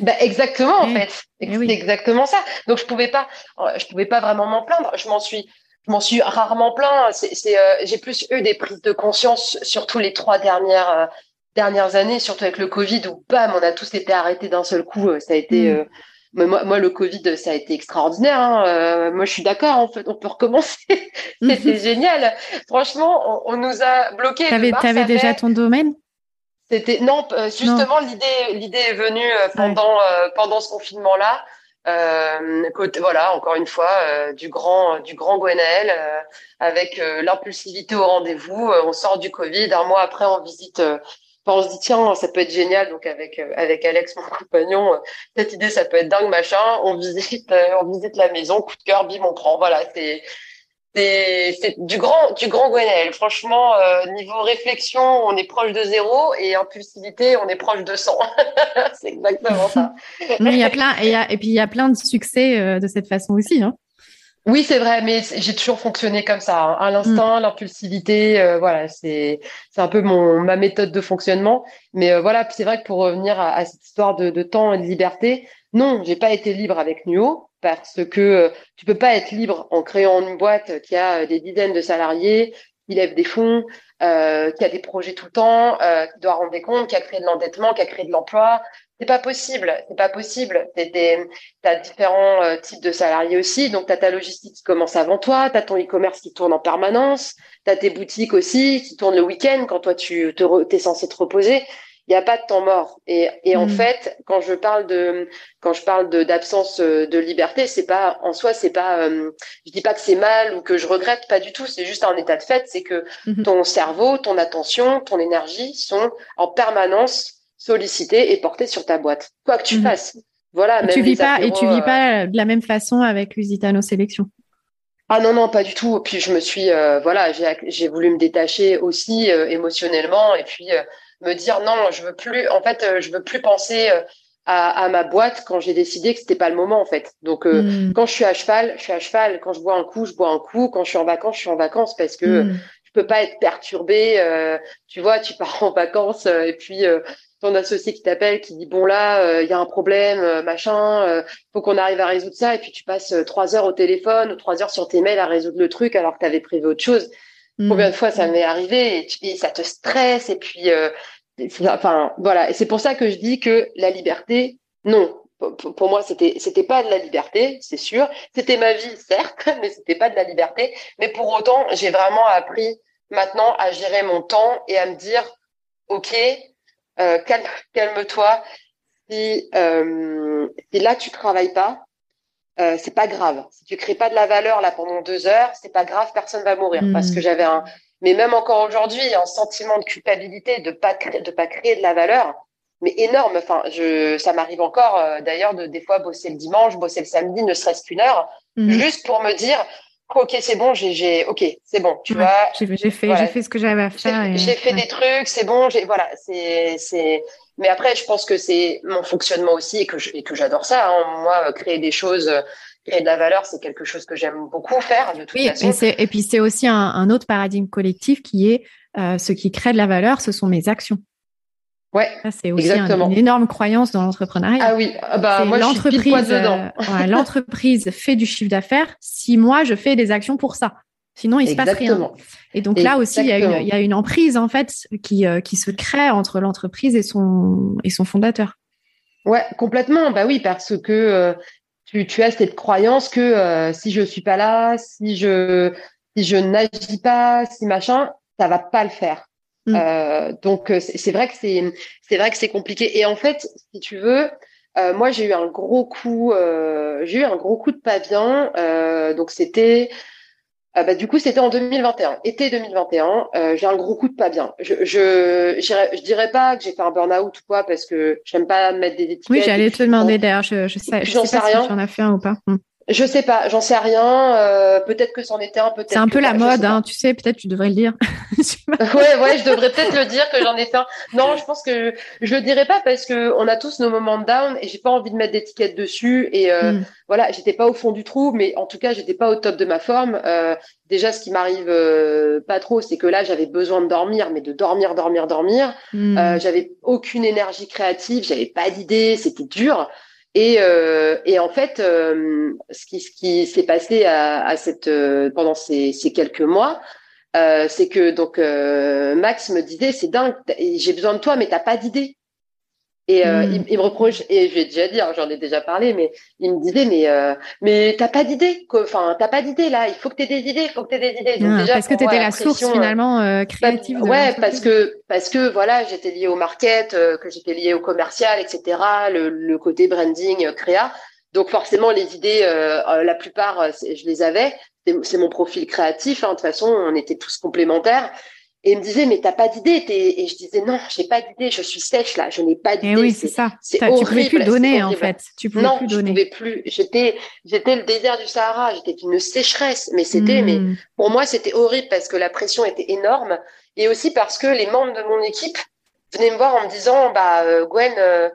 Ben, exactement, en Eh, fait. eh C'est oui. exactement ça. Donc, je pouvais pas, euh, je pouvais pas vraiment m'en plaindre. Je m'en suis, je m'en suis rarement plaint. C'est, c'est, euh, j'ai plus eu des prises de conscience, surtout les trois dernières, euh, dernières années, surtout avec le Covid, où bam, on a tous été arrêtés d'un seul coup. Euh, Ça a été, Mm. euh, moi, moi, le Covid, ça a été extraordinaire. hein. Euh, moi, je suis d'accord. En fait, on peut recommencer. *laughs* C'était génial. Franchement, on, on nous a bloqués. de T'avais, mars t'avais déjà ton domaine? C'était non, justement l'idée l'idée est venue pendant euh, pendant ce confinement là. Euh, côté, voilà, encore une fois, euh, du grand du grand Gwenaël euh, avec euh, l'impulsivité au rendez-vous. Euh, on sort du Covid, un mois après on visite. euh, enfin, on se dit tiens, ça peut être génial. Donc avec avec Alex mon compagnon, cette idée ça peut être dingue machin. On visite on visite la maison, coup de cœur, bim on prend. Voilà, c'est c'est du grand du grand Gwenaël. Franchement, euh, niveau réflexion, on est proche de zéro et impulsivité, on est proche de 100. *laughs* c'est exactement ça. *laughs* Il y a plein, et, il y a- et puis il y a plein de succès euh, de cette façon aussi. Hein. Oui, c'est vrai, mais j'ai toujours fonctionné comme ça, hein. à l'instinct, l'impulsivité, euh, voilà, c'est c'est un peu mon ma méthode de fonctionnement. Mais euh, voilà, c'est vrai que pour revenir à, à cette histoire de, de temps et de liberté, non, j'ai pas été libre avec Nuo parce que euh, tu peux pas être libre en créant une boîte qui a euh, des dizaines de salariés, qui lève des fonds, euh, qui a des projets tout le temps, qui doit rendre des comptes, qui a créé de l'endettement, qui a créé de l'emploi. C'est pas possible, c'est pas possible. Tu as différents types de salariés aussi, donc tu ta logistique qui commence avant toi, tu ton e-commerce qui tourne en permanence, tu as tes boutiques aussi qui tournent le week-end quand toi tu te, es censé te reposer il n'y a pas de temps mort. Et, et en mm. fait, quand je parle de quand je parle de d'absence euh, de liberté, c'est pas en soi, c'est pas, euh, je dis pas que c'est mal ou que je regrette, pas du tout. C'est juste un état de fait, c'est que mm-hmm. ton cerveau, ton attention, ton énergie sont en permanence sollicités et portés sur ta boîte, quoi que tu mm-hmm. fasses. Voilà. Et tu vis pas et tu vis euh, pas de la même façon avec Lusitano Sélection. Ah non non pas du tout. Puis je me suis voilà j'ai voulu me détacher aussi émotionnellement et puis me dire non, je veux plus. En fait, euh, je veux plus penser euh, à, à ma boîte quand j'ai décidé que c'était pas le moment en fait. Donc euh, hmm. quand je suis à cheval, je suis à cheval. Quand je bois un coup, je bois un coup. Quand je suis en vacances, je suis en vacances parce que mm. je peux pas être perturbée. tu vois, tu pars *laughs* en vacances et puis ton associé qui t'appelle, qui dit bon là, il y a un problème, machin, faut qu'on arrive à résoudre ça. Et puis tu passes trois heures au téléphone ou trois heures sur tes mails à résoudre le truc alors que tu avais prévu autre chose. Mm. Combien de fois ça m'est arrivé et, ça te stresse et puis enfin voilà, et c'est pour ça que je dis que la liberté, non. Pour moi, c'était c'était pas de la liberté, c'est sûr. C'était ma vie, certes, *laughs* mais c'était pas de la liberté. Mais pour autant, j'ai vraiment appris maintenant à gérer mon temps et à me dire, ok, euh, calme, calme-toi. Si, euh, si là tu travailles pas, euh, c'est pas grave. Si tu crées pas de la valeur là pendant deux heures, c'est pas grave, personne va mourir. Parce mm. que j'avais un, mais même encore aujourd'hui, un sentiment de culpabilité de pas de pas créer de la valeur, mais énorme. Enfin, je, ça m'arrive encore euh, d'ailleurs de des fois bosser le dimanche, bosser le samedi, ne serait-ce qu'une heure, mhm. juste pour me dire, ok, c'est bon, j'ai, ok, c'est bon, tu vois. J'ai fait, j'ai fait ce que j'avais à faire. J'ai fait des trucs, c'est bon, j'ai, voilà, c'est, c'est. Mais après, je pense que c'est mon fonctionnement aussi et que et que j'adore ça. Hein. Moi, créer des choses et de la valeur, c'est quelque chose que j'aime beaucoup faire de toute oui, façon. Et, puis c'est aussi un, autre paradigme collectif qui est euh, ce qui crée de la valeur, ce sont mes actions. Ouais, c'est aussi une énorme croyance dans l'entrepreneuriat. Ah oui, ah bah moi l'entreprise, dedans. Euh, l'entreprise *laughs* fait du chiffre d'affaires si moi je fais des actions pour ça. Sinon, il se passe rien. Et donc là aussi, il y, a une, il y, a une, emprise en fait qui, euh, qui se crée entre l'entreprise et son et son fondateur. Ouais, complètement. Bah oui, parce que tu, as cette croyance que euh, si je suis pas là, si je si je n'agis pas, si machin, ça va pas le faire. Mm. Euh, donc euh, c'est vrai que c'est c'est vrai que c'est compliqué. Et en fait, si tu veux, moi j'ai eu un gros coup, j'ai eu un gros coup de pavillon. donc c'était ah bah, du coup, c'était en 2021, été 2021. Euh, j'ai un gros coup de pas bien. Je je, je dirais pas que j'ai fait un burn-out ou quoi parce que j'aime pas mettre des étiquettes. Oui, j'allais te demander d'ailleurs. Je, je sais, je sais, sais pas rien. si tu en as fait un ou pas. Hmm. Je sais pas, j'en sais rien. Euh, peut-être que c'en était un, peut-être. C'est un peu la mode, hein, tu sais. Peut-être tu devrais le dire. *laughs* *laughs* ouais, ouais, je devrais peut-être le dire que j'en ai fait un. Non, je pense que je le dirais pas parce que on a tous nos moments de down et j'ai pas envie de mettre d'étiquette dessus. Et euh, mm. voilà, j'étais pas au fond du trou, mais en tout cas, j'étais pas au top de ma forme. Euh, déjà, ce qui m'arrive euh, pas trop, c'est que là, j'avais besoin de dormir, mais de dormir, dormir, dormir. Mm. Euh, j'avais aucune énergie créative, j'avais pas d'idées, c'était dur. Et, euh, et en fait, euh, ce qui, s'est passé à, euh, pendant ces, ces, quelques mois, c'est que donc Max me disait c'est dingue, j'ai besoin de toi, mais t'as pas d'idée. Et euh, hmm. il, me reproche, et je vais déjà dire, j'en ai déjà parlé, mais il me disait, mais euh, mais t'as pas d'idée, enfin t'as pas d'idée là, il faut que t'aies des idées, il faut que t'aies des idées. Donc, déjà, parce que t'étais la, la source finalement euh, créative. Bah, ouais, parce que parce que voilà, j'étais liée au market, que j'étais liée au commercial, etc. Le, le côté branding, créa. Donc forcément, les idées, la plupart, je les avais. C'est mon profil créatif. Hein. De toute façon, on était tous complémentaires. Et il me disait, mais t'as pas d'idée. Et je disais, non, j'ai pas d'idée, je suis sèche là, je n'ai pas d'idée. oui, c'est ça. C'est horrible. Tu pouvais plus donner, en fait. Tu pouvais non, plus donner. je pouvais plus. J'étais, j'étais le désert du Sahara. J'étais une sécheresse. Mais c'était, mais hmm. pour moi, c'était horrible parce que la pression était énorme. Et aussi parce que les membres de mon équipe venaient me voir en me disant, bah, euh, Gwen, euh,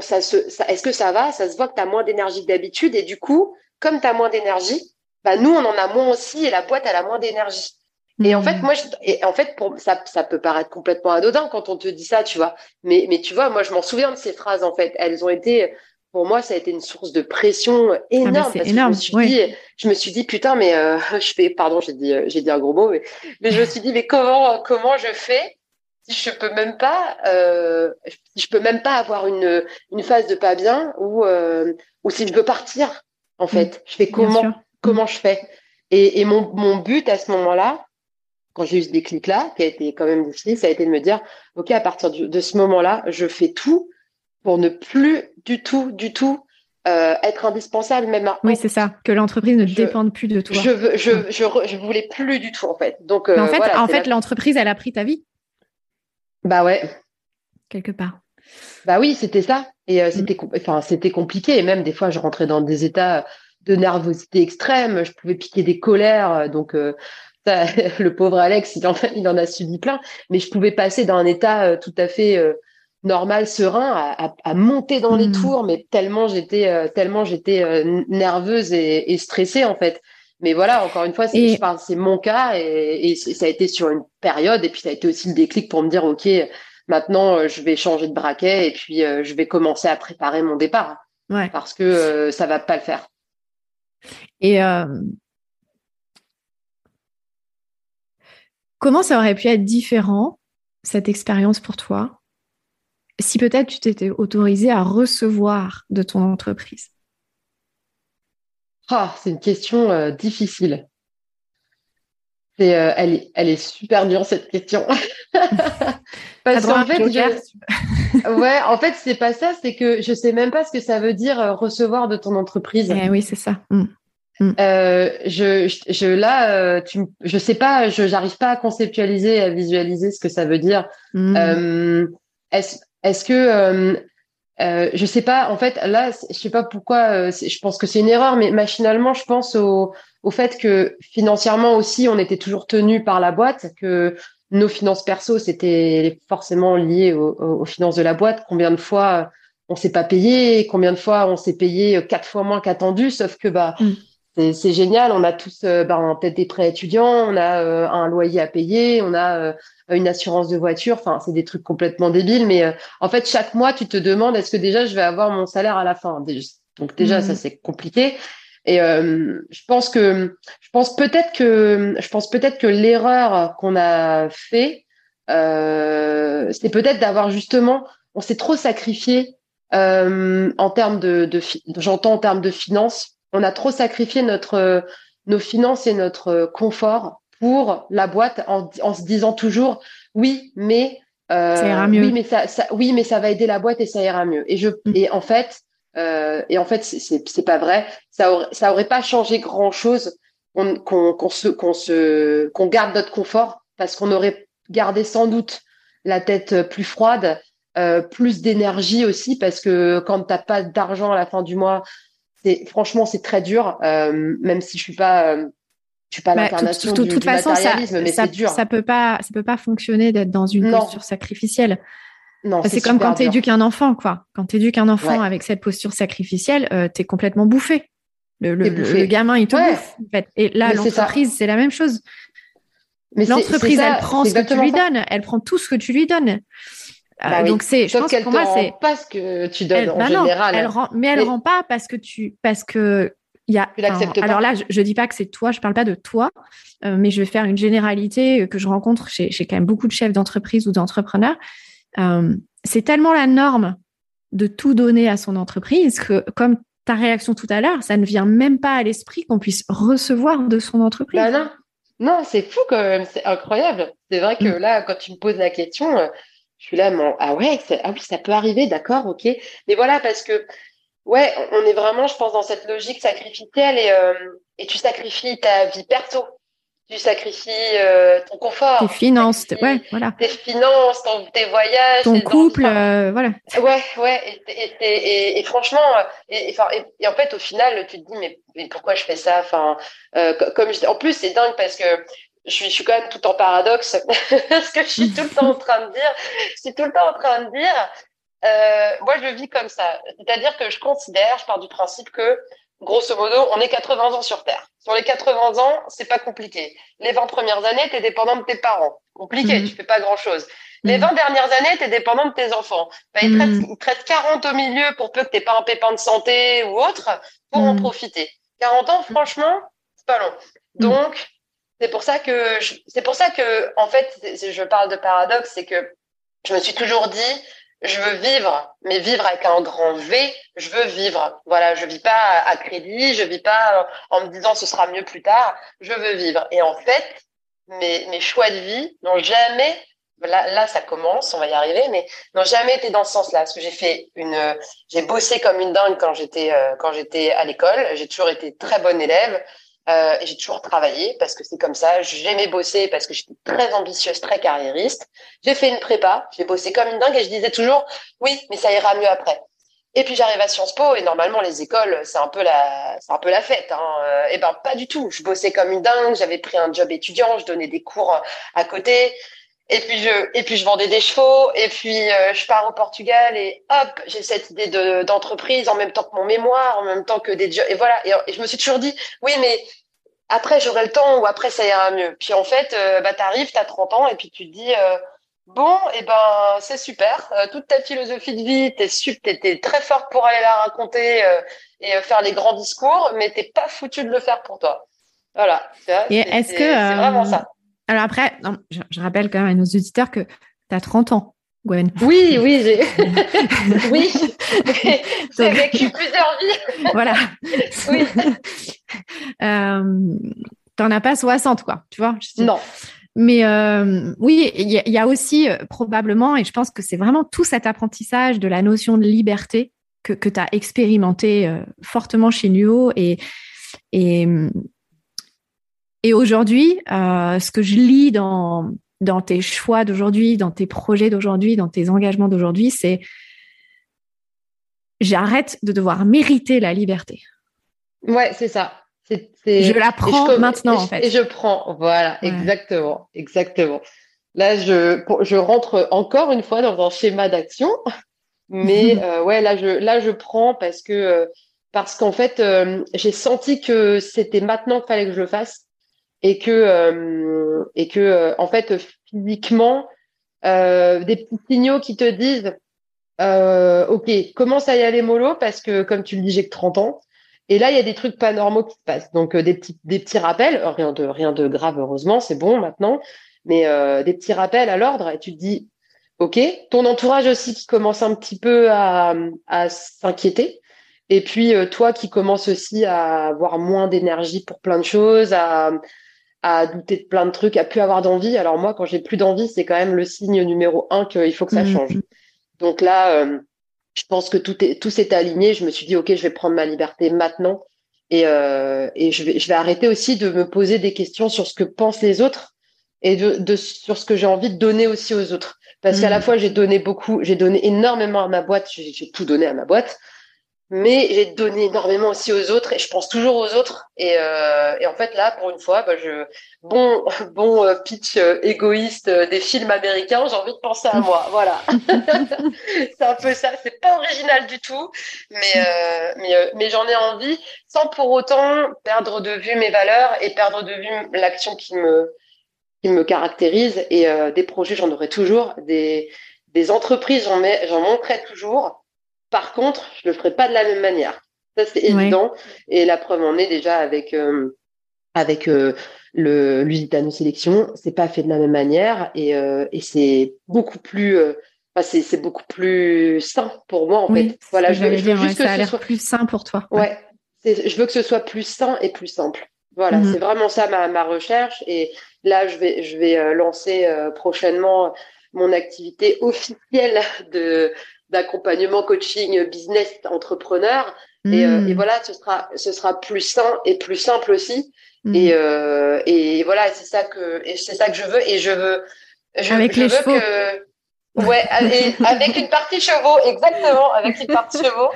ça, ça, est-ce que ça va? Ça se voit que tu as moins d'énergie que d'habitude. Et du coup, comme tu as moins d'énergie, bah, nous, on en a moins aussi et la boîte, elle a moins d'énergie. Et en fait, hmm. moi, je, et en fait, pour, ça, ça peut paraître complètement anodin quand on te dit ça, tu vois. Mais, mais tu vois, moi, je m'en souviens de ces phrases, en fait. Elles ont été pour moi, ça a été une source de pression énorme. Ah parce énorme. Que je, me suis dit, je me suis dit, putain, mais euh, *laughs* je fais, pardon, j'ai dit, j'ai dit un gros mot, mais, mais je me suis dit, mais comment, comment je fais si je peux même pas, euh, je peux même pas avoir une, une phase de pas bien ou, euh, ou si je veux partir, en fait, mm. je fais comment, comment je fais? Et, et mon, mon but à ce moment-là, quand j'ai eu ce déclic-là, qui a été quand même difficile, ça a été de me dire, OK, à partir de ce moment-là, je fais tout pour ne plus du tout, du tout euh, être indispensable, même Oui, c'est ça, que l'entreprise ne dépende plus de toi. Je veux, je, je, je, voulais plus du tout en fait. Donc en euh, fait, en fait, l'entreprise, elle a pris ta vie. Bah ouais. Quelque part. Bah oui, c'était ça. Et euh, mm. c'était, enfin, c'était compliqué. Et même des fois, je rentrais dans des états de nervosité extrême. Je pouvais piquer des colères. Donc ça, *laughs* le pauvre Alex, il en, il en a subi plein. Mais je pouvais passer d'un état tout à fait normal, serein, à, à, monter dans les hmm. tours, mais tellement j'étais euh, tellement j'étais euh, nerveuse et, et, stressée en fait. Mais voilà, encore une fois, c'est c'est mon cas et, et, ça a été sur une période et puis ça a été aussi le déclic pour me dire ok, maintenant euh, je vais changer de braquet et puis je vais commencer à préparer mon départ ouais. parce que ça va pas le faire. Et comment ça aurait pu être différent cette expérience pour toi si peut-être tu t'étais autorisé à recevoir de ton entreprise? Ah, C'est une question euh, difficile. Euh, elle, est, elle est super dure cette question. *laughs* Parce qu'en fait, ouais, en fait, c'est pas ça, c'est que je sais même pas ce que ça veut dire euh, recevoir de ton entreprise. Eh oui, c'est ça. Mm. Mm. je, je, là, tu, je sais pas, je n'arrive pas à conceptualiser, à visualiser ce que ça veut dire. Mm. est-ce est-ce que euh, euh, je sais pas, en fait, là, je sais pas pourquoi, euh, je pense que c'est une erreur, mais machinalement, je pense au, au fait que financièrement aussi, on était toujours tenu par la boîte, que nos finances perso, c'était forcément lié aux, finances de la boîte. Combien de fois on s'est pas payé, combien de fois on s'est payé quatre fois moins qu'attendu, sauf que bah mm c'est génial. On a tous euh, ben, peut-être des prêts étudiants, on a euh, un loyer à payer, on a euh, une assurance de voiture. Enfin, c'est des trucs complètement débiles. Mais en fait, chaque mois, tu te demandes est-ce que déjà je vais avoir mon salaire à la fin? Donc déjà, ça mmh. c'est compliqué. Et je pense que je pense peut-être que je pense peut-être que l'erreur qu'on a fait, c'est peut-être d'avoir justement, on s'est trop sacrifié en termes de, de j'entends en termes de finances on a trop sacrifié notre, nos finances et notre confort pour la boîte en, se disant toujours oui, mais euh, ça ira mieux. Oui, mais ça, oui, mais ça va aider la boîte et ça ira mieux. Et je mm. et en fait, euh, et en fait, c'est pas vrai. Ça aurait, ça aurait pas changé grand chose qu'on se qu'on se qu'on garde notre confort parce qu'on aurait gardé sans doute la tête plus froide, euh, plus d'énergie aussi parce que quand t'as pas d'argent à la fin du mois, franchement c'est très dur, euh, même si je suis pas euh, je suis pas bah, l'incarnation du, toute façon, ça, mais c'est dur. Ça peut pas, ça peut pas fonctionner d'être dans une posture sacrificielle. Non, c'est comme quand tu éduques un enfant, quoi. Quand tu éduques un enfant avec cette posture sacrificielle, euh, tu es complètement bouffé. Le, le, gamin, il te bouffe. En fait. Et là, l'entreprise, c'est la même chose. L'entreprise, elle prend ce que tu lui donnes. Elle prend tout ce que tu lui donnes. Euh, bah donc c'est, je pense c'est pas ce que tu donnes en bah général. elle rend, mais elle rend pas parce que tu parce que il y a. alors là, je, je, dis pas que c'est toi, je parle pas de toi, euh, mais je vais faire une généralité que je rencontre chez, chez quand même beaucoup de chefs d'entreprise ou d'entrepreneurs. Euh, c'est tellement la norme de tout donner à son entreprise que comme ta réaction tout à l'heure, ça ne vient même pas à l'esprit qu'on puisse recevoir de son entreprise. Bah non, non, c'est fou quand même, c'est incroyable. C'est vrai que mm. là, quand tu me poses la question, je suis là, ah ouais, ah oui, ça peut arriver, d'accord, ok. Mais voilà, parce que ouais, on est vraiment, je pense, dans cette logique sacrificielle et, euh, et tu sacrifies ta vie perso, tu sacrifies euh, ton confort, tes finances, ouais, voilà, tes finances, tes voyages, ton couple, euh, voilà. Ouais, ouais, et, et, franchement, et, et, en fait, au final, tu te dis mais, mais pourquoi je fais ça? Enfin, comme je, en plus, c'est dingue parce que je suis, je suis quand même tout en paradoxe *laughs* parce que je suis tout le temps en train de dire, je suis tout le temps en train de dire, euh, moi je vis comme ça. C'est-à-dire que je considère, je pars du principe que, grosso modo, on est 80 ans sur Terre. Sur les 80 ans, c'est pas compliqué. Les 20 premières années, tu es dépendant de tes parents. Compliqué, mm-hmm. tu fais pas grand-chose. Les 20 dernières années, tu es dépendant de tes enfants. Bah, il, te reste, 40 au milieu pour peu que tu pas un pépin de santé ou autre pour en profiter. 40 ans, franchement, c'est pas long. Donc, c'est pour ça que, c'est pour ça que, en fait, je parle de paradoxe, c'est que je me suis toujours dit, je veux vivre, mais vivre avec un grand V, je veux vivre. Voilà, je vis pas à crédit, je vis pas en me disant ce sera mieux plus tard, je veux vivre. Et en fait, mes, mes choix de vie n'ont jamais, là, là ça commence, on va y arriver, mais n'ont jamais été dans ce sens-là. Parce que j'ai fait une, j'ai bossé comme une dingue quand j'étais, euh, quand j'étais à l'école. J'ai toujours été très bonne élève. Euh, j'ai toujours travaillé parce que c'est comme ça. J'aimais bosser parce que j'étais très ambitieuse, très carriériste. J'ai fait une prépa, j'ai bossé comme une dingue et je disais toujours oui, mais ça ira mieux après. Et puis j'arrive à Sciences Po et normalement les écoles c'est un peu la c'est un peu la fête. Hein. Euh, et ben pas du tout. Je bossais comme une dingue. J'avais pris un job étudiant, je donnais des cours à côté. Et puis je et puis je vendais des chevaux et puis euh, je pars au Portugal et hop j'ai cette idée de d'entreprise en même temps que mon mémoire en même temps que des jobs et voilà. Et, je me suis toujours dit oui mais après j'aurai le temps ou après ça ira mieux. Puis en fait euh, bah t'arrives t'as 30 ans et puis tu te dis euh, bon et eh ben c'est super. Toute ta philosophie de vie t'es t'es très forte pour aller la raconter et faire les grands discours mais t'es pas foutu de le faire pour toi. Voilà. Et est-ce que c'est vraiment ça alors après, je, rappelle quand même à nos auditeurs que tu as 30 ans, Gwen. Oui, oui, j'ai *laughs* oui. j'ai vécu plusieurs vies. voilà. Oui. *laughs* euh, T'en as pas 60, quoi, tu vois Non. Mais euh, oui, il y, a aussi euh, probablement, et je pense que c'est vraiment tout cet apprentissage de la notion de liberté que, que tu as expérimenté fortement chez Nuo et, et, et aujourd'hui, euh, ce que je lis dans, dans tes choix d'aujourd'hui, dans tes projets d'aujourd'hui, dans tes engagements d'aujourd'hui, c'est j'arrête de devoir mériter la liberté. Ouais, c'est ça. Je la prends maintenant, en fait. Et je prends, voilà, exactement, exactement. Là, je, je rentre encore une fois dans un schéma d'action, *laughs* mais euh, ouais, là, je, là, je prends parce que euh, parce qu'en fait, euh, j'ai senti que c'était maintenant qu'il fallait que je le fasse et que euh, et que euh, en fait physiquement euh, des petits signaux qui te disent ok commence à y aller mollo parce que comme tu le dis j'ai que 30 ans. Et là il y a des trucs pas normaux qui se passent. Donc des petits des petits rappels. Rien de rien de grave heureusement c'est bon maintenant. Mais des petits rappels à l'ordre et tu te dis ok ton entourage aussi qui commence un petit peu à, à s'inquiéter. Et puis toi qui commences aussi à avoir moins d'énergie pour plein de choses, à, à douter de plein de trucs, à plus avoir d'envie. Alors moi, quand j'ai plus d'envie, c'est quand même le signe numéro un qu'il faut que ça mm. change. Donc là, euh, je pense que tout est tout s'est aligné. Je me suis dit ok, je vais prendre ma liberté maintenant et euh, et je vais je vais arrêter aussi de me poser des questions sur ce que pensent les autres et de, de sur ce que j'ai envie de donner aussi aux autres. Parce qu'à la mm. fois j'ai donné beaucoup, j'ai donné énormément à ma boîte, j'ai tout donné à ma boîte mais j'ai donné énormément aussi aux autres et je pense toujours aux autres. Et, euh, et en fait là pour une fois bah, je bon *laughs* bon euh, pitch euh, égoïste euh, des films américains j'ai envie de penser à moi. Voilà. *laughs* C'est un peu ça. C'est pas original du tout. Mais euh, mais mais j'en ai envie sans pour autant perdre de vue mes valeurs et perdre de vue l'action qui me qui me caractérise. Et des projets j'en aurai toujours. Des des entreprises j'en j'en montrerai toujours par contre, je le ferai pas de la même manière. Ça, c'est évident. Et la preuve en est déjà avec, euh, avec euh, le Lusitano Sélection. C'est pas fait de la même manière et, euh, et c'est beaucoup plus. C'est beaucoup plus sain pour moi en fait. Voilà, je veux, je veux juste que ça a l'air soit... plus sain pour toi. Ouais, je veux que ce soit plus sain et plus simple. Voilà, mhm. c'est vraiment ça ma, ma, recherche. Et là, je vais, je vais lancer prochainement mon activité officielle de d'accompagnement coaching business entrepreneur et, euh, et, hmm. voilà ce sera ce sera plus sain et plus simple aussi hmm. et euh, et voilà c'est ça que et c'est ça que je veux et je veux je, avec les veux chevaux. que ouais avec une partie chevaux exactement avec une partie *laughs* chevaux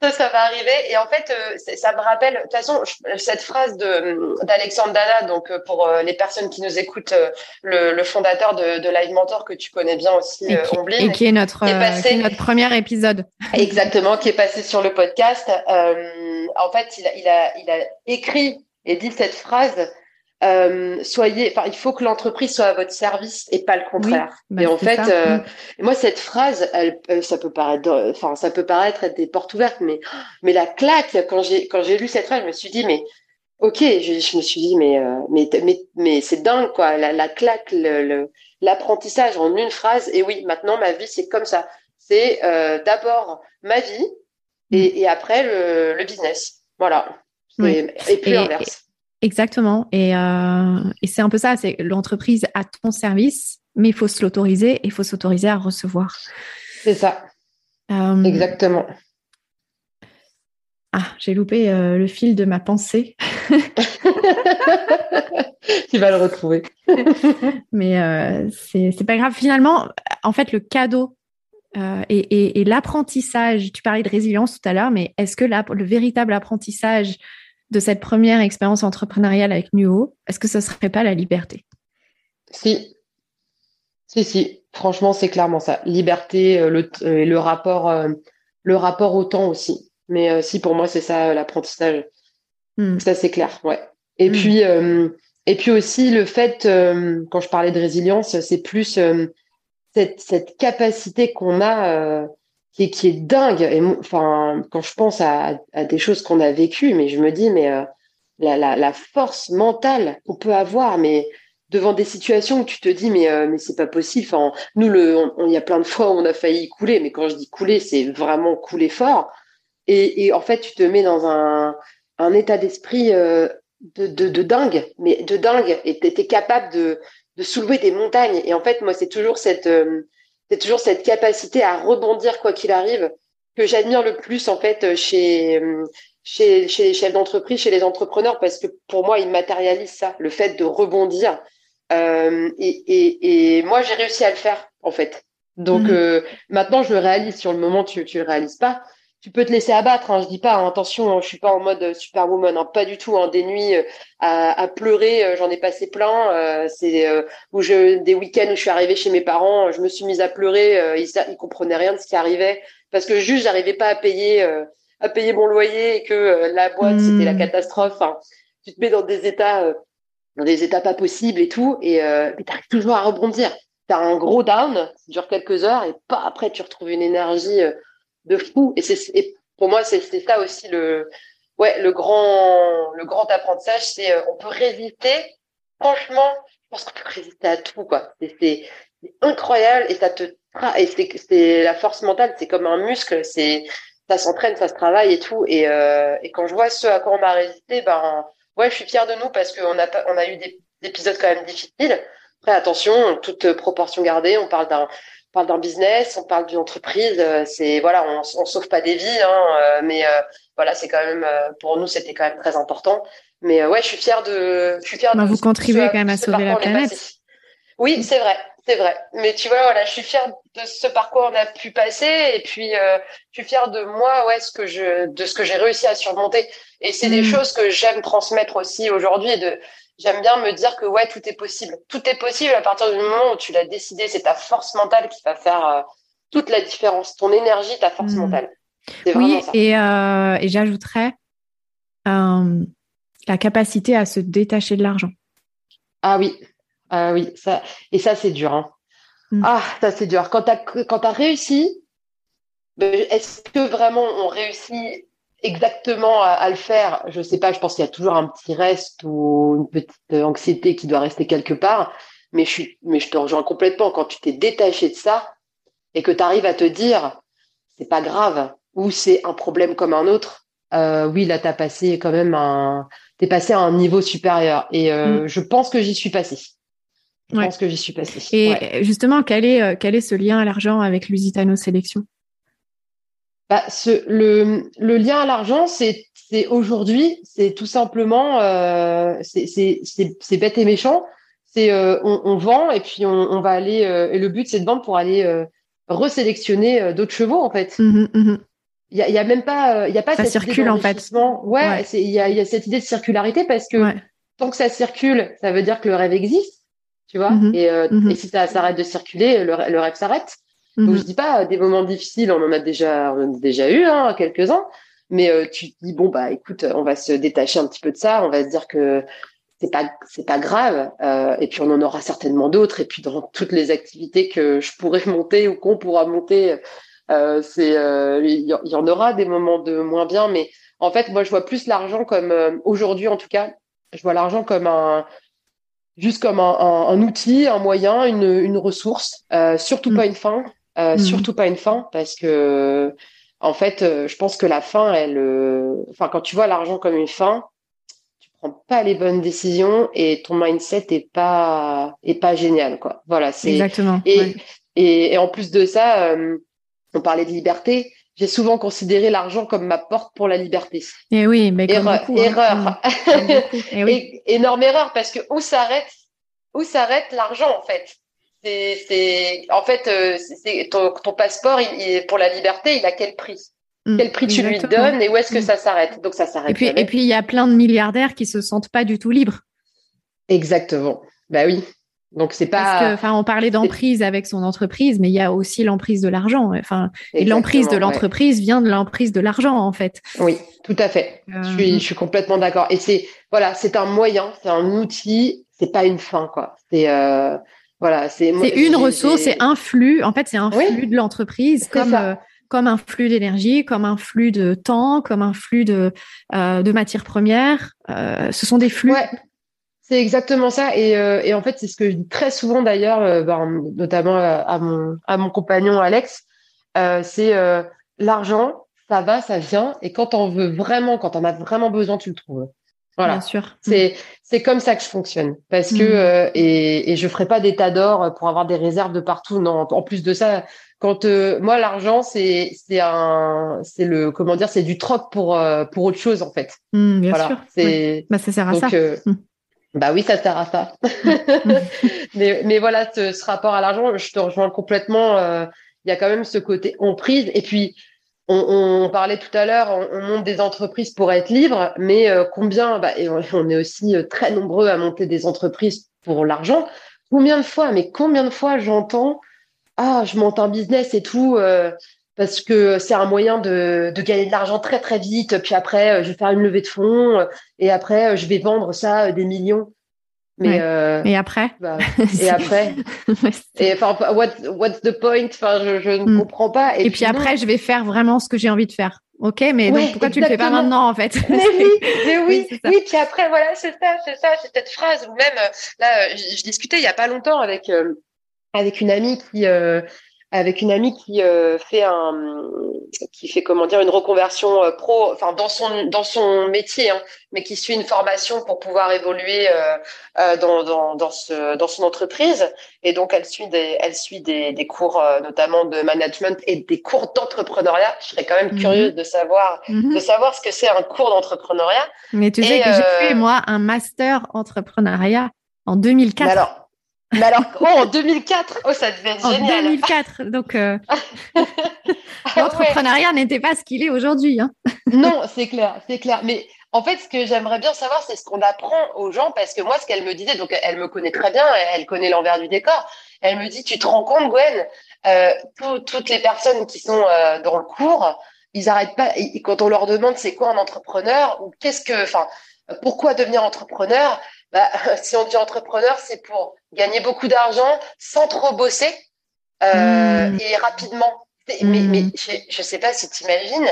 ça, ça va arriver. Et en fait, euh, ça me rappelle, de toute façon, cette phrase de d'Alexandre Dana, donc euh, pour euh, les personnes qui nous écoutent, le, le fondateur de, de, Live Mentor que tu connais bien aussi, et qui, et qui est notre, qui est passé, notre premier épisode. *laughs* Exactement, qui est passé sur le podcast. Euh, en fait, il a, il, a, il a écrit et dit cette phrase euh, soyez, enfin, il faut que l'entreprise soit à votre service et pas le contraire. bah, et en fait, euh, Mm. moi, cette phrase, elle, euh, ça peut paraître, enfin, ça peut paraître être des portes ouvertes, mais, mais la claque, quand j'ai, quand j'ai lu cette phrase, je me suis dit, mais, ok, je, je me suis dit, mais, euh, mais, mais, mais c'est dingue, quoi, la, la claque, le, le- l'apprentissage en une phrase. Et oui, maintenant, ma vie, c'est comme ça. C'est euh, d'abord ma vie et, et après le, le business. Voilà. Oui. Et puis Et- l'inverse. Exactement. Et, euh, et c'est un peu ça, c'est l'entreprise à ton service, mais il faut se l'autoriser et il faut s'autoriser à recevoir. C'est ça, Euh, exactement. Ah, j'ai loupé euh, le fil de ma pensée, *laughs* tu vas le retrouver. *laughs* mais c'est c'est pas grave. Finalement, en fait, le cadeau euh, et, et- et l'apprentissage, tu parlais de résilience tout à l'heure, mais est-ce que la- le véritable apprentissage de cette première expérience entrepreneuriale avec Nuo, est-ce que ce serait pas la liberté? Si, si, si. Franchement, c'est clairement ça. Liberté, euh, le, euh, et le rapport, euh, le rapport au temps aussi. Mais euh, si, pour moi, c'est ça l'apprentissage. Hmm. Ça, c'est clair, ouais. Et Mm. puis, et puis aussi le fait, quand je parlais de résilience, c'est plus cette, cette capacité qu'on a qui est, qui est dingue. Enfin, quand je pense à, des choses qu'on a vécues, mais je me dis, mais euh, la, force mentale qu'on peut avoir, mais devant des situations où tu te dis, mais, euh, mais c'est pas possible. Nous, le, on- on- il y a plein de fois où on a failli couler, mais quand je dis couler, c'est vraiment couler fort. Et, en fait, tu te mets dans un, état d'esprit euh, de, de, dingue, mais de dingue. Et tu capable de, de soulever des montagnes. Et en fait, moi, c'est toujours cette, euh, c'est toujours cette capacité à rebondir quoi qu'il arrive que j'admire le plus en fait chez, euh, chez, chez les chefs d'entreprise, chez les entrepreneurs, parce que pour moi, ils matérialisent ça, le fait de rebondir. Euh, et, et, et moi, j'ai réussi à le faire en fait. Donc euh, maintenant, je le réalise. Sur le moment, tu tu le réalises pas. Tu peux te laisser abattre. Hein, je dis pas, hein, attention, hein, je suis pas en mode superwoman, hein, pas du tout. Hein, des nuits euh, à, à pleurer, euh, j'en ai passé plein. Euh, c'est euh, où je des week-ends où je suis arrivée chez mes parents, je me suis mise à pleurer. Euh, ils ils comprenaient rien de ce qui arrivait parce que juste j'arrivais pas à payer euh, à payer mon loyer et que euh, la boîte c'était la catastrophe. Enfin, tu te mets dans des états euh, dans des états pas possibles et tout et euh, tu arrives toujours à rebondir. Tu as un gros down, ça dure quelques heures et pas après tu retrouves une énergie euh, de fou. Et c'est pour moi c'est ça aussi le ouais le grand le grand apprentissage c'est euh, on peut résister franchement je pense qu'on peut résister à tout quoi. C'est incroyable et ça te et c'est la force mentale c'est comme un muscle c'est ça s'entraîne ça se travaille et tout. Et euh, et quand je vois ce à quoi on a résisté ben ouais je suis fière de nous parce qu'on a on a eu des, des épisodes quand même difficiles. Après attention toute proportion gardée on parle d'un parle d'un business, on parle d'une entreprise, euh, c'est voilà, on, on sauve pas des vies, hein, euh, mais euh, voilà, c'est quand même pour nous c'était quand même très important. Mais euh, ouais, je suis fière de, je suis fière Bah, de. vous contribuez quand même à sauver la planète. Oui, c'est vrai, c'est vrai. Mais tu vois, voilà, je suis fière de ce parcours on a pu passer, et puis euh, je suis fière de moi, ouais, ce que je, de ce que j'ai réussi à surmonter. Et c'est des Mm. choses que j'aime transmettre aussi aujourd'hui. De, j'aime bien me dire que ouais, tout est possible. Tout est possible à partir du moment où tu l'as décidé. C'est ta force mentale qui va faire euh, toute la différence. Ton énergie, ta force Mm. mentale. Oui, vraiment ça. et, euh, et j'ajouterais euh, la capacité à se détacher de l'argent. Ah oui, ah oui, ça et ça c'est dur. Hein. Mm. Ah, ça c'est dur. Quand quand t'as réussi, ben, est-ce que vraiment on réussit exactement à, à le faire? Je sais pas. Je pense qu'il y a toujours un petit reste ou une petite anxiété qui doit rester quelque part. Mais je suis, mais je te rejoins complètement. Quand tu t'es détaché de ça et que tu arrives à te dire, c'est pas grave ou c'est un problème comme un autre. Euh, oui, là t'as passé quand même un, t'es passé à un niveau supérieur et euh, je pense que j'y suis passé. Je Mm. Ouais. pense que j'y suis passé. Et Ouais. justement, quel est, euh, quel est ce lien à l'argent avec Lusitano Sélection? Bah, ce, le, le lien à l'argent, c'est, aujourd'hui, c'est tout simplement, euh, c'est, bête et méchant. C'est, euh, on, on vend et puis on, on va aller, euh, et le but c'est de vendre pour aller euh, resélectionner euh, d'autres chevaux en fait. Mhm, mhm. Il y a, y a même pas, euh, il y a pas Ça cette idée circule, en fait. Ouais, Ouais. il y a, y a cette idée de circularité parce que Ouais. tant que ça circule, ça veut dire que le rêve existe, tu vois. Mhm. Et, et si ça s'arrête de circuler, le, le rêve s'arrête. Donc Mhm. je dis pas euh, des moments difficiles, on en a déjà, on en a déjà eu hein, quelques-uns, mais euh, tu te dis bon bah écoute, on va se détacher un petit peu de ça, on va se dire que c'est pas c'est pas grave. Euh, et puis on en aura certainement d'autres. Et puis dans toutes les activités que je pourrais *laughs* monter ou qu'on pourra monter, euh, c'est euh, il y, en aura des moments de moins bien. Mais en fait, moi je vois plus l'argent comme aujourd'hui en tout cas, je vois l'argent comme un juste comme un, un, outil, un moyen, une, une ressource, surtout pas mm. une fin, mm. surtout pas une fin parce que en fait, je pense que la fin, elle, enfin quand tu vois l'argent comme une fin prends pas les bonnes décisions et ton mindset est pas est pas génial quoi. Voilà, c'est exactement. Et, et, en plus de ça, euh, on parlait de liberté. J'ai souvent considéré l'argent comme ma porte pour la liberté. Et oui, mais comme erreur, beaucoup, hein. erreur. *laughs* Et oui. énorme erreur parce que où s'arrête où s'arrête l'argent en fait? C'est en fait euh, c'est ton, ton passeport il, pour la liberté, il a quel prix? Mm. Quel prix tu lui donnes et où est-ce que mm. ça s'arrête? Donc ça s'arrête. Et puis, et puis il y a plein de milliardaires qui se sentent pas du tout libres. Exactement. Bah oui. Donc c'est pas. enfin, on parlait d'emprise avec son entreprise, mais il y a aussi l'emprise de l'argent. Enfin, et l'emprise de l'entreprise vient de l'emprise de l'argent en fait. Oui, tout à fait. Je suis, euh. je suis complètement d'accord. Et c'est voilà, c'est un moyen, c'est un outil, c'est pas une fin quoi. C'est euh, voilà, c'est. C'est une ressource, c'est un flux. En fait, c'est un flux de l'entreprise comme comme un flux d'énergie, comme un flux de temps, comme un flux de, euh, de matières premières. Euh, ce sont des flux. Ouais, c'est exactement ça. Et, euh, et en fait, c'est ce que je dis très souvent d'ailleurs, euh, ben, notamment euh, à mon, à mon compagnon Alex, c'est l'argent, ça va, ça vient. Et quand on veut vraiment, quand on a vraiment besoin, tu le trouves. Voilà. Bien sûr. C'est c'est comme ça que je fonctionne parce que mm. et et je ferai pas d'état d'or pour avoir des réserves de partout. Non, en plus de ça, quand euh, moi l'argent c'est c'est un c'est le comment dire c'est du troc pour euh, pour autre chose en fait. Mmh, bien sûr. C'est bah, ça sert à ça. Euh, mmh. Bah oui, ça sert à ça. Mmh. *laughs* mais mais voilà ce, ce rapport à l'argent, je te rejoins complètement. Il y a quand même ce côté emprise et puis on, parlait tout à l'heure, on, on, monte des entreprises pour être libre, mais combien bah, on est aussi très nombreux à monter des entreprises pour l'argent. Combien de fois, mais combien de fois j'entends ah, je monte un business et tout, euh, parce que c'est un moyen de, de gagner de l'argent très très vite. Puis après, euh, je vais faire une levée de fonds euh, et après, je vais vendre ça des millions. Mais et après bah, *laughs* Et après *laughs* Et enfin, what's the point? Enfin, je, je ne hmm. comprends pas. Et, puis, après, je vais faire vraiment ce que j'ai envie de faire. Ok, mais donc pourquoi tu le fais pas maintenant en fait? Mais *laughs* oui, mais oui, oui, Puis après, voilà, c'est ça, c'est ça, c'est cette phrase. Ou même là, je, je, discutais il y a pas longtemps avec avec une amie qui euh, avec une amie qui euh, fait un qui fait comment dire une reconversion euh, pro enfin dans son dans son métier hein, mais qui suit une formation pour pouvoir évoluer euh, dans, dans dans ce dans son entreprise et donc elle suit des elle suit des, des cours notamment de management et des cours d'entrepreneuriat je serais quand même mhm. curieuse de savoir mhm. de savoir ce que c'est un cours d'entrepreneuriat mais tu sais que j'ai fait moi un master entrepreneuriat en 2004 alors mais alors, oh, en 2004, oh, ça devait être en génial. En 2004, donc euh, *laughs* *laughs* l'entrepreneuriat n'était pas ce qu'il est aujourd'hui. Hein. *laughs* non, c'est clair, c'est clair. Mais en fait, ce que j'aimerais bien savoir, c'est ce qu'on apprend aux gens, parce que moi, ce qu'elle me disait, donc elle me connaît très bien, elle connaît l'envers du décor. Elle me dit, tu te rends compte, Gwen, euh, toutes les personnes qui sont euh, dans le cours, ils arrêtent pas. Et, quand on leur demande c'est quoi un entrepreneur ou qu'est-ce que, enfin, pourquoi devenir entrepreneur, bah, si on dit entrepreneur, c'est pour gagner beaucoup d'argent sans trop bosser euh, hmm. et rapidement. Mais, mais hmm. je ne sais pas si tu imagines,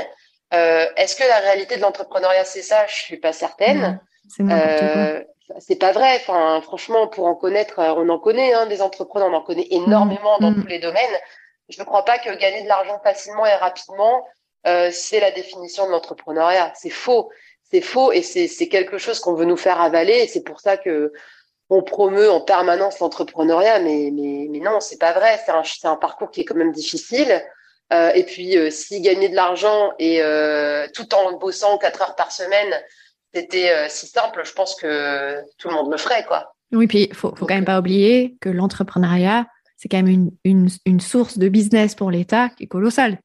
euh, est-ce que la réalité de l'entrepreneuriat, c'est ça? Je suis pas certaine. Euh, c'est pas vrai. Enfin, franchement, pour en connaître, euh, on en connaît hein, des entrepreneurs, on en connaît énormément dans hmm. tous les domaines. Je ne crois pas que gagner de l'argent facilement et rapidement, euh, c'est la définition de l'entrepreneuriat. C'est faux c'est faux et c'est quelque chose qu'on veut nous faire avaler. Et c'est pour ça que on promeut en permanence l'entrepreneuriat, mais, mais, mais non, c'est pas vrai. C'est un, un parcours qui est quand même difficile. Euh, et puis, euh, si gagner de l'argent et euh, tout en bossant quatre heures par semaine, c'était si simple, je pense que tout le monde le ferait, quoi. Oui, puis il faut, faut quand même pas oublier que l'entrepreneuriat, c'est quand même une, une, une, source de business pour l'État qui est colossale.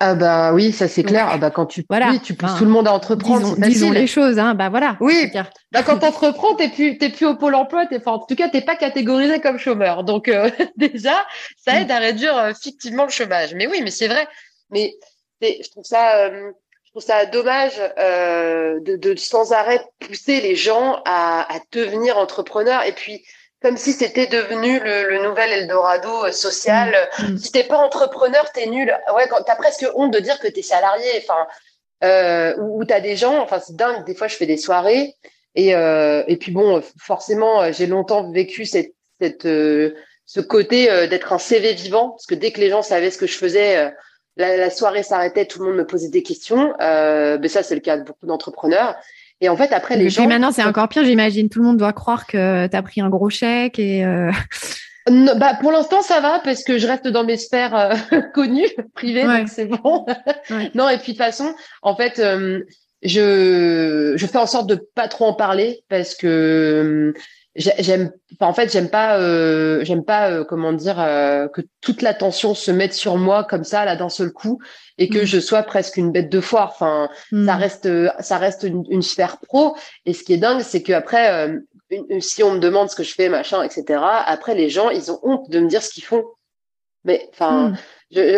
Ah bah oui, ça c'est clair. Ah bah quand tu voilà, oui, tu pousses tout le monde à entreprendre. Disons, les choses, hein. Bah voilà. Oui. Bah quand t'entreprends, t'es plus t'es plus au pôle emploi. T'es en tout cas t'es pas catégorisé comme chômeur. Donc euh, *laughs* déjà, ça aide à réduire euh, fictivement le chômage. Mais oui, mais c'est vrai. Mais je trouve ça euh, je trouve ça dommage euh, de, de, sans arrêt pousser les gens à, à devenir entrepreneurs et puis comme si c'était devenu le, le, nouvel Eldorado euh, social. Mmh. Si t'es pas entrepreneur, t'es nul. Ouais, t'as presque honte de dire que t'es salarié. Enfin, euh, t'as des gens. Enfin, c'est dingue. Des fois, je fais des soirées et euh, et puis bon, forcément, j'ai longtemps vécu cette cette euh, ce côté euh, d'être un CV vivant parce que dès que les gens savaient ce que je faisais la, soirée s'arrêtait, tout le monde me posait des questions. Euh, mais ça, c'est le cas de beaucoup d'entrepreneurs. Et en fait, après, les gens. maintenant, c'est encore pire, j'imagine. Tout le monde doit croire que tu as pris un gros chèque et. Euh... *laughs* bah, pour l'instant, ça va parce que je reste dans mes sphères euh, *laughs* connues, privées, donc c'est bon. *laughs* non, et puis de toute façon, en fait, euh, je, je fais en sorte de pas trop en parler parce que j'aime en fait j'aime pas euh, j'aime pas euh, comment dire euh, que toute l'attention se mette sur moi comme ça là d'un seul coup et que mm. je sois presque une bête de foire enfin mm. ça reste ça reste une, sphère pro et ce qui est dingue c'est que après si on me demande ce que je fais machin etc après les gens ils ont honte de me dire ce qu'ils font mais enfin mm.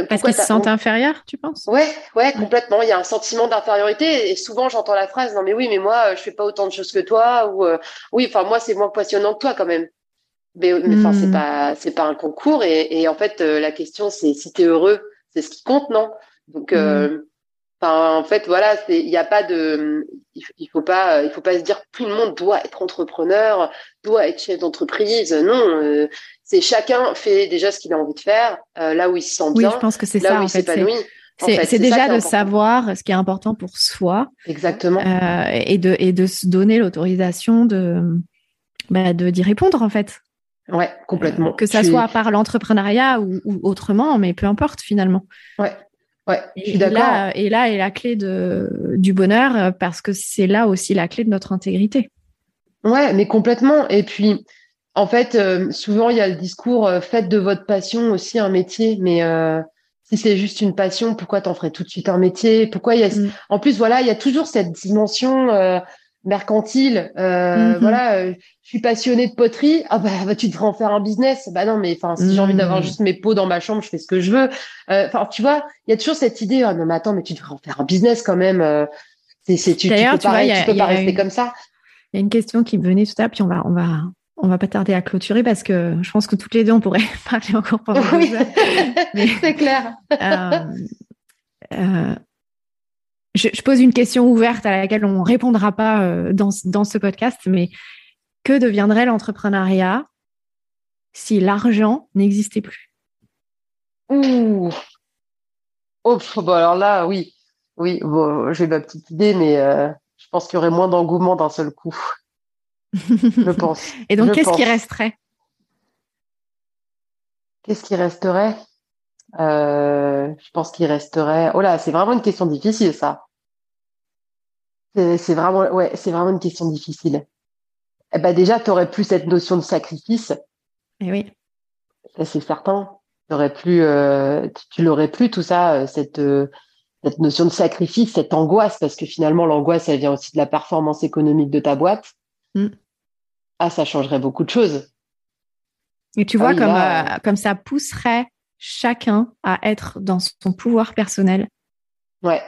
Parce qu'ils se sentent inférieurs, tu penses? Ouais, ouais, complètement. Il y a un sentiment d'infériorité et souvent j'entends la phrase non mais oui mais moi je fais pas autant de choses que toi ou euh, oui enfin moi c'est moins passionnant que toi quand même. Mais enfin c'est hmm. pas c'est pas un concours et, et en fait euh, la question c'est si tu es heureux c'est ce qui compte non? Donc euh, hmm. Enfin, en fait, voilà, il n'y a pas de, il faut pas, il faut pas se dire tout le monde doit être entrepreneur, doit être chef d'entreprise. Non, c'est chacun fait déjà ce qu'il a envie de faire, euh, là où il se sent bien, oui, je pense que c'est ça, où il s'épanouit. C'est déjà de savoir ce qui est important pour soi. Exactement. Euh, et, de, et de se donner l'autorisation de bah, d'y répondre, en fait. Ouais, complètement. Euh, que ça soit par l'entrepreneuriat ou, autrement, mais peu importe finalement. Ouais. Ouais, je suis d'accord. Et là est la clé de, du bonheur parce que c'est là aussi la clé de notre intégrité. Ouais, mais complètement. Et puis, en fait, euh, souvent il y a le discours euh, faites de votre passion aussi un métier, mais euh, si c'est juste une passion, pourquoi t'en ferais tout de suite un métier? Pourquoi il y a mm. en plus voilà, il y a toujours cette dimension mercantile. Mm-hmm. Voilà, je suis passionnée de poterie. Ah bah, bah, tu devrais en faire un business. Bah non, mais enfin si j'ai envie d'avoir mm. juste mes pots dans ma chambre, je fais ce que je veux. Enfin tu vois, il y a toujours cette idée. Ah non mais attends, mais tu devrais en faire un business quand même. c'est tu, tu, peux, tu peux pas rester comme ça. Il y a une question qui me venait tout à l'heure, puis on va on va on va pas tarder à clôturer parce que je pense que toutes les deux, on pourrait *laughs* parler encore pendant *laughs* oui. *laughs* C'est clair. Euh, euh, je, pose une question ouverte à laquelle on répondra pas euh, dans, dans ce podcast, mais que deviendrait l'entrepreneuriat si l'argent n'existait plus? Ouh. Oh, bah alors là, oui. Oui, bon, j'ai ma petite idée, mais je pense qu'il y aurait moins d'engouement d'un seul coup *laughs* je pense. Et donc, qu'est-ce qui resterait? Qu'est-ce qui resterait? Euh, Je pense qu'il resterait. Oh là, c'est vraiment une question difficile, ça. C'est vraiment, ouais, c'est vraiment une question difficile. Eh ben déjà, tu aurais plus cette notion de sacrifice. Et eh oui. Ça, c'est certain. Aurais plus, euh, tu, l'aurais plus tout ça, euh, cette notion de sacrifice, cette angoisse, parce que finalement, l'angoisse, elle vient aussi de la performance économique de ta boîte. Mm. Ah, ça changerait beaucoup de choses. Et tu vois, ah comme, euh, comme ça pousserait chacun à être dans son pouvoir personnel. Ouais,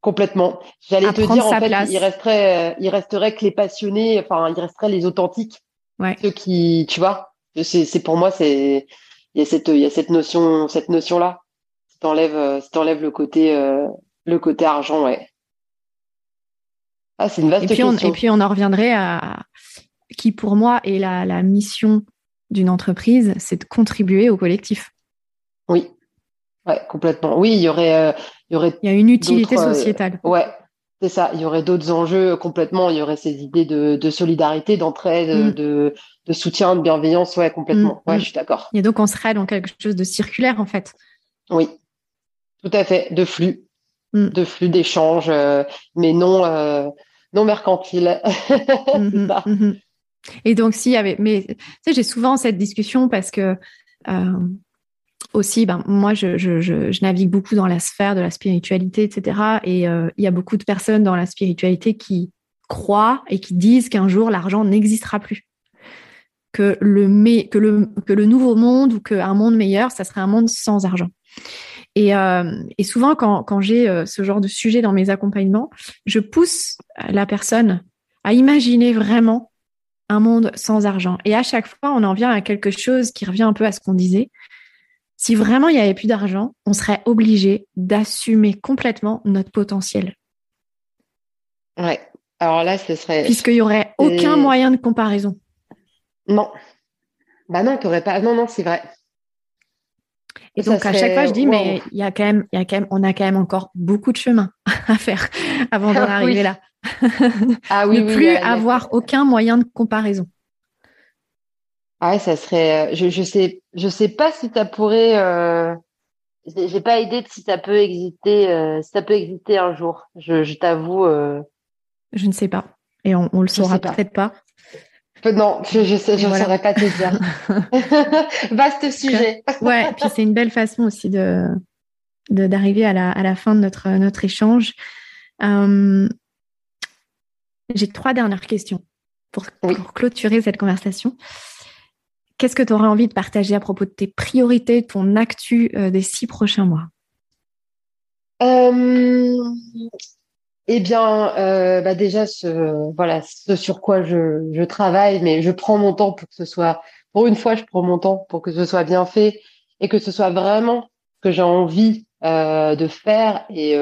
complètement. J'allais te dire, en fait, il resterait, euh, il resterait que les passionnés, enfin, il resterait les authentiques. Ouais. Ceux qui, tu vois, c'est pour moi, c'est, il y a cette, il y a cette notion, cette notion-là. Si t'enlèves, euh, si t'enlèves le côté, le côté argent, ouais. Ah, c'est une vaste et puis question. et puis on en reviendrait à qui pour moi est la, mission d'une entreprise, c'est de contribuer au collectif. Oui, ouais, complètement. Oui, il y aurait, euh, il y aurait. Il y a une utilité euh, sociétale. ouais, c'est ça. Il y aurait d'autres enjeux complètement. Il y aurait ces idées de, solidarité, d'entraide, mm. de, soutien, de bienveillance. Ouais, complètement. Mm, ouais, mm. je suis d'accord. Et donc on serait dans quelque chose de circulaire en fait. Oui, tout à fait, de flux, de flux d'échanges, euh, mais non non mercantile. *laughs* Et donc, s'il y avait. Mais tu sais, j'ai souvent cette discussion parce que. Euh, aussi, ben, moi, je, navigue beaucoup dans la sphère de la spiritualité, etc. Et euh, il y a beaucoup de personnes dans la spiritualité qui croient et qui disent qu'un jour, l'argent n'existera plus. Que le, que, le, que le nouveau monde ou qu'un monde meilleur, ça serait un monde sans argent. Et, et souvent, quand, quand j'ai ce genre de sujet dans mes accompagnements, je pousse la personne à imaginer vraiment un monde sans argent. Et à chaque fois, on en vient à quelque chose qui revient un peu à ce qu'on disait. Si vraiment il n'y avait plus d'argent, on serait obligé d'assumer complètement notre potentiel. Ouais. Alors là, ce serait. Puisqu'il n'y aurait aucun moyen de comparaison. Non. Bah non, t'aurais pas. Non, non, c'est vrai. Et donc à chaque fois, je dis, mais il y a quand même, il y a quand même, on a quand même encore beaucoup de chemin à faire *laughs* avant d'en arriver là. ah *laughs* oui, ne plus avoir aucun moyen de comparaison. Ah ouais, ça serait. Euh, je, je sais, je sais pas si ça pourrait. Euh... J'ai pas idée de si ça peut exister, euh, si ça peut exister un jour. Je, je t'avoue. Euh... Je ne sais pas, et on, on le saura peut-être pas. Non, je je, sais, je ne saurais pas te dire. *laughs* Vaste sujet. ouais, puis c'est une belle façon aussi de d'arriver à la, à la fin de notre, notre échange. J'ai trois dernières questions pour, pour, clôturer cette conversation. Qu'est-ce que tu aurais envie de partager à propos de tes priorités, ton actu euh, des six prochains mois? Euh, eh bien, euh, bah déjà, ce, voilà, sur quoi je, travaille, mais je prends mon temps pour que ce soit, pour une fois, je prends mon temps pour que ce soit bien fait et que ce soit vraiment ce que j'ai envie de faire. Et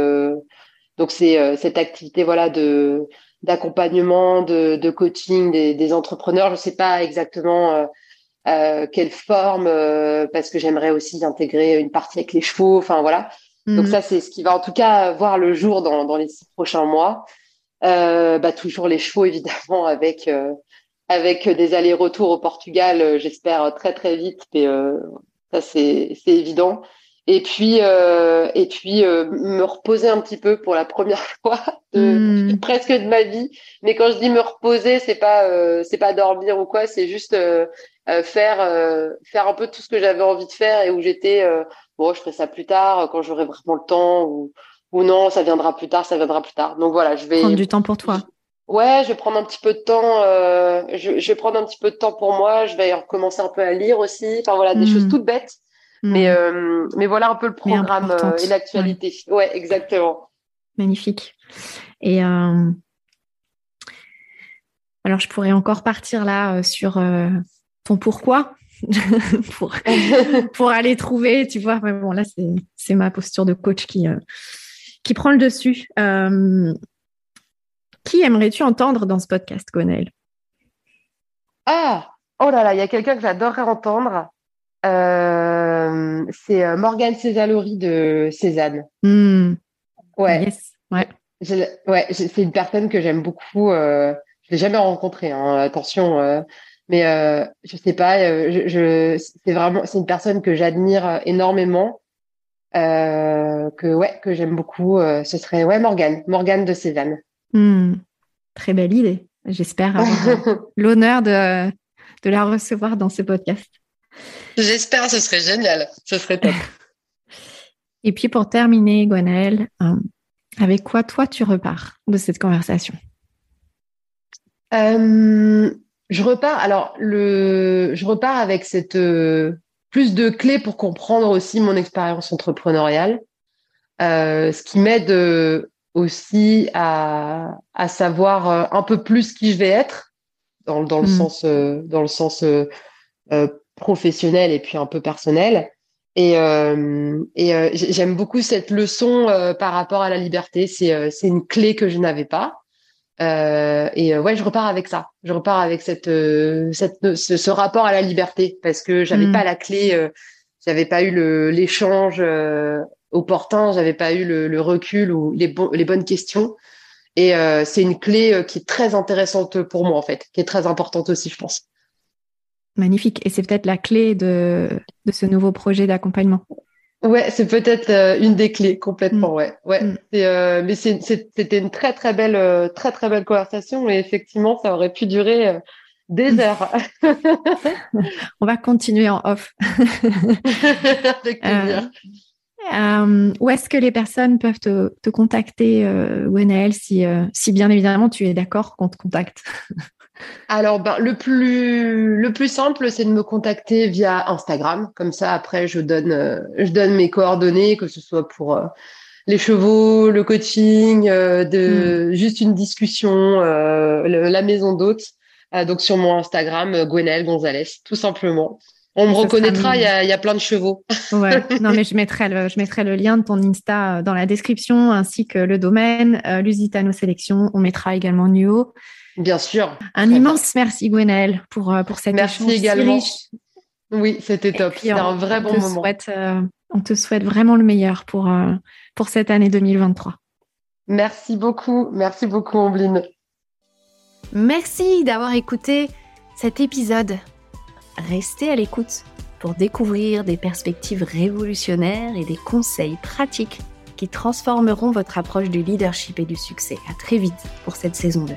donc, c'est cette activité, voilà, de d'accompagnement, de, coaching des, entrepreneurs. Je sais pas exactement euh, quelle forme, parce que j'aimerais aussi intégrer une partie avec les chevaux. Enfin, voilà. Donc mm. ça, c'est ce qui va en tout cas voir le jour dans, dans les six prochains mois. Euh, bah, toujours les chevaux, *laughs* évidemment, avec euh, avec des allers-retours au Portugal, euh, j'espère très très vite. Mais euh, ça, c'est c'est évident. Et puis euh, et puis me reposer un petit peu pour la *laughs* première fois de mm. presque de ma vie. Mais quand je dis me reposer, c'est pas c'est pas dormir ou quoi, c'est juste faire faire un peu tout ce que j'avais envie de faire et où j'étais bon, je ferai ça plus tard quand j'aurai vraiment le temps ou, ou non, ça viendra plus tard, ça viendra plus tard. Donc voilà, je vais prendre du temps pour toi. Ouais, je vais prendre un petit peu de temps. Euh, je, je, vais prendre un petit peu de temps pour moi. Je vais recommencer un peu à lire aussi. Enfin voilà, des hmm. choses toutes bêtes. Hmm. Mais euh, mais voilà un peu le programme euh, et l'actualité. Ouais. exactement. Magnifique. Et euh, alors je pourrais encore partir là sur ton pourquoi. *laughs* pour, *laughs* pour aller trouver, tu vois. bon, là, c'est ma posture de coach qui, euh, qui prend le dessus. Euh, qui aimerais-tu entendre dans ce podcast, Gonel Ah, oh là là, il y a quelqu'un que j'adorerais entendre. Euh, c'est Morgane Césalori de Cézanne. Hmm. Ouais. Ouais. Ouais, c'est une personne que j'aime beaucoup. je l'ai jamais rencontrée. Hein, attention, mais euh, je sais pas, euh, je, je c'est vraiment c'est une personne que j'admire énormément, euh, que ouais que j'aime beaucoup. Euh, ce serait ouais Morgane, Morgane de Cézanne. Hmm. très belle idée. J'espère avoir *laughs* l'honneur de de la recevoir dans ce podcast. J'espère, ce serait génial, ce serait top. *laughs* Et puis pour terminer, Gwenaëlle, avec quoi toi tu repars de cette conversation? Euh, je repars. Alors, le, je repars avec cette euh, plus de clés pour comprendre aussi mon expérience entrepreneuriale, euh, ce qui m'aide euh, aussi à, à savoir euh, un peu plus qui je vais être dans, dans le mmh. sens dans le sens professionnel et puis un peu personnel. Et, et j'aime beaucoup cette leçon par rapport à la liberté. C'est c'est une clé que je n'avais pas. Euh, et euh, ouais, je repars avec ça. Je repars avec cette, euh, cette ce, ce, rapport à la liberté parce que j'avais mm. pas la clé, j'avais pas eu le l'échange opportun, j'avais pas eu le, le, recul ou les, les bonnes questions. Et c'est une clé qui est très intéressante pour moi en fait, qui est très importante aussi, je pense. Magnifique. Et c'est peut-être la clé de, de ce nouveau projet d'accompagnement. Ouais, c'est peut-être euh, une des clés complètement. Mm. Ouais, ouais. Mm. Euh, mais c'était une très très belle, euh, très très belle conversation et effectivement, ça aurait pu durer des mm. heures. *laughs* *laughs* On va continuer en off. *laughs* Avec plaisir. où est-ce que les personnes peuvent te, te contacter, Wenel, si, si bien évidemment tu es d'accord qu'on te contacte? Alors, ben, le plus le plus simple, c'est de me contacter via Instagram. Comme ça, après, je donne euh, je donne mes coordonnées, que ce soit pour euh, les chevaux, le coaching, euh, de hmm. juste une discussion, la maison d'hôte. donc sur mon Instagram, Gwenelle Gonzalez, tout simplement. On me reconnaîtra, il y, a, y, a, plein de chevaux. *laughs* ouais, non, mais je mettrai, le, je mettrai le lien de ton Insta dans la description, ainsi que le domaine, Lusitano Sélection. On mettra également Nuo. Bien sûr. Un immense merci Gwenaëlle pour, euh, pour cette merci également. Oui, c'était top. C'était un vrai bon moment. Euh, on te souhaite vraiment le meilleur pour, euh, pour cette année 2023. Merci beaucoup. Merci beaucoup, Ombline. Merci d'avoir écouté cet épisode. Restez à l'écoute pour découvrir des perspectives révolutionnaires et des conseils pratiques qui transformeront votre approche du leadership et du succès. À très vite pour cette saison 2.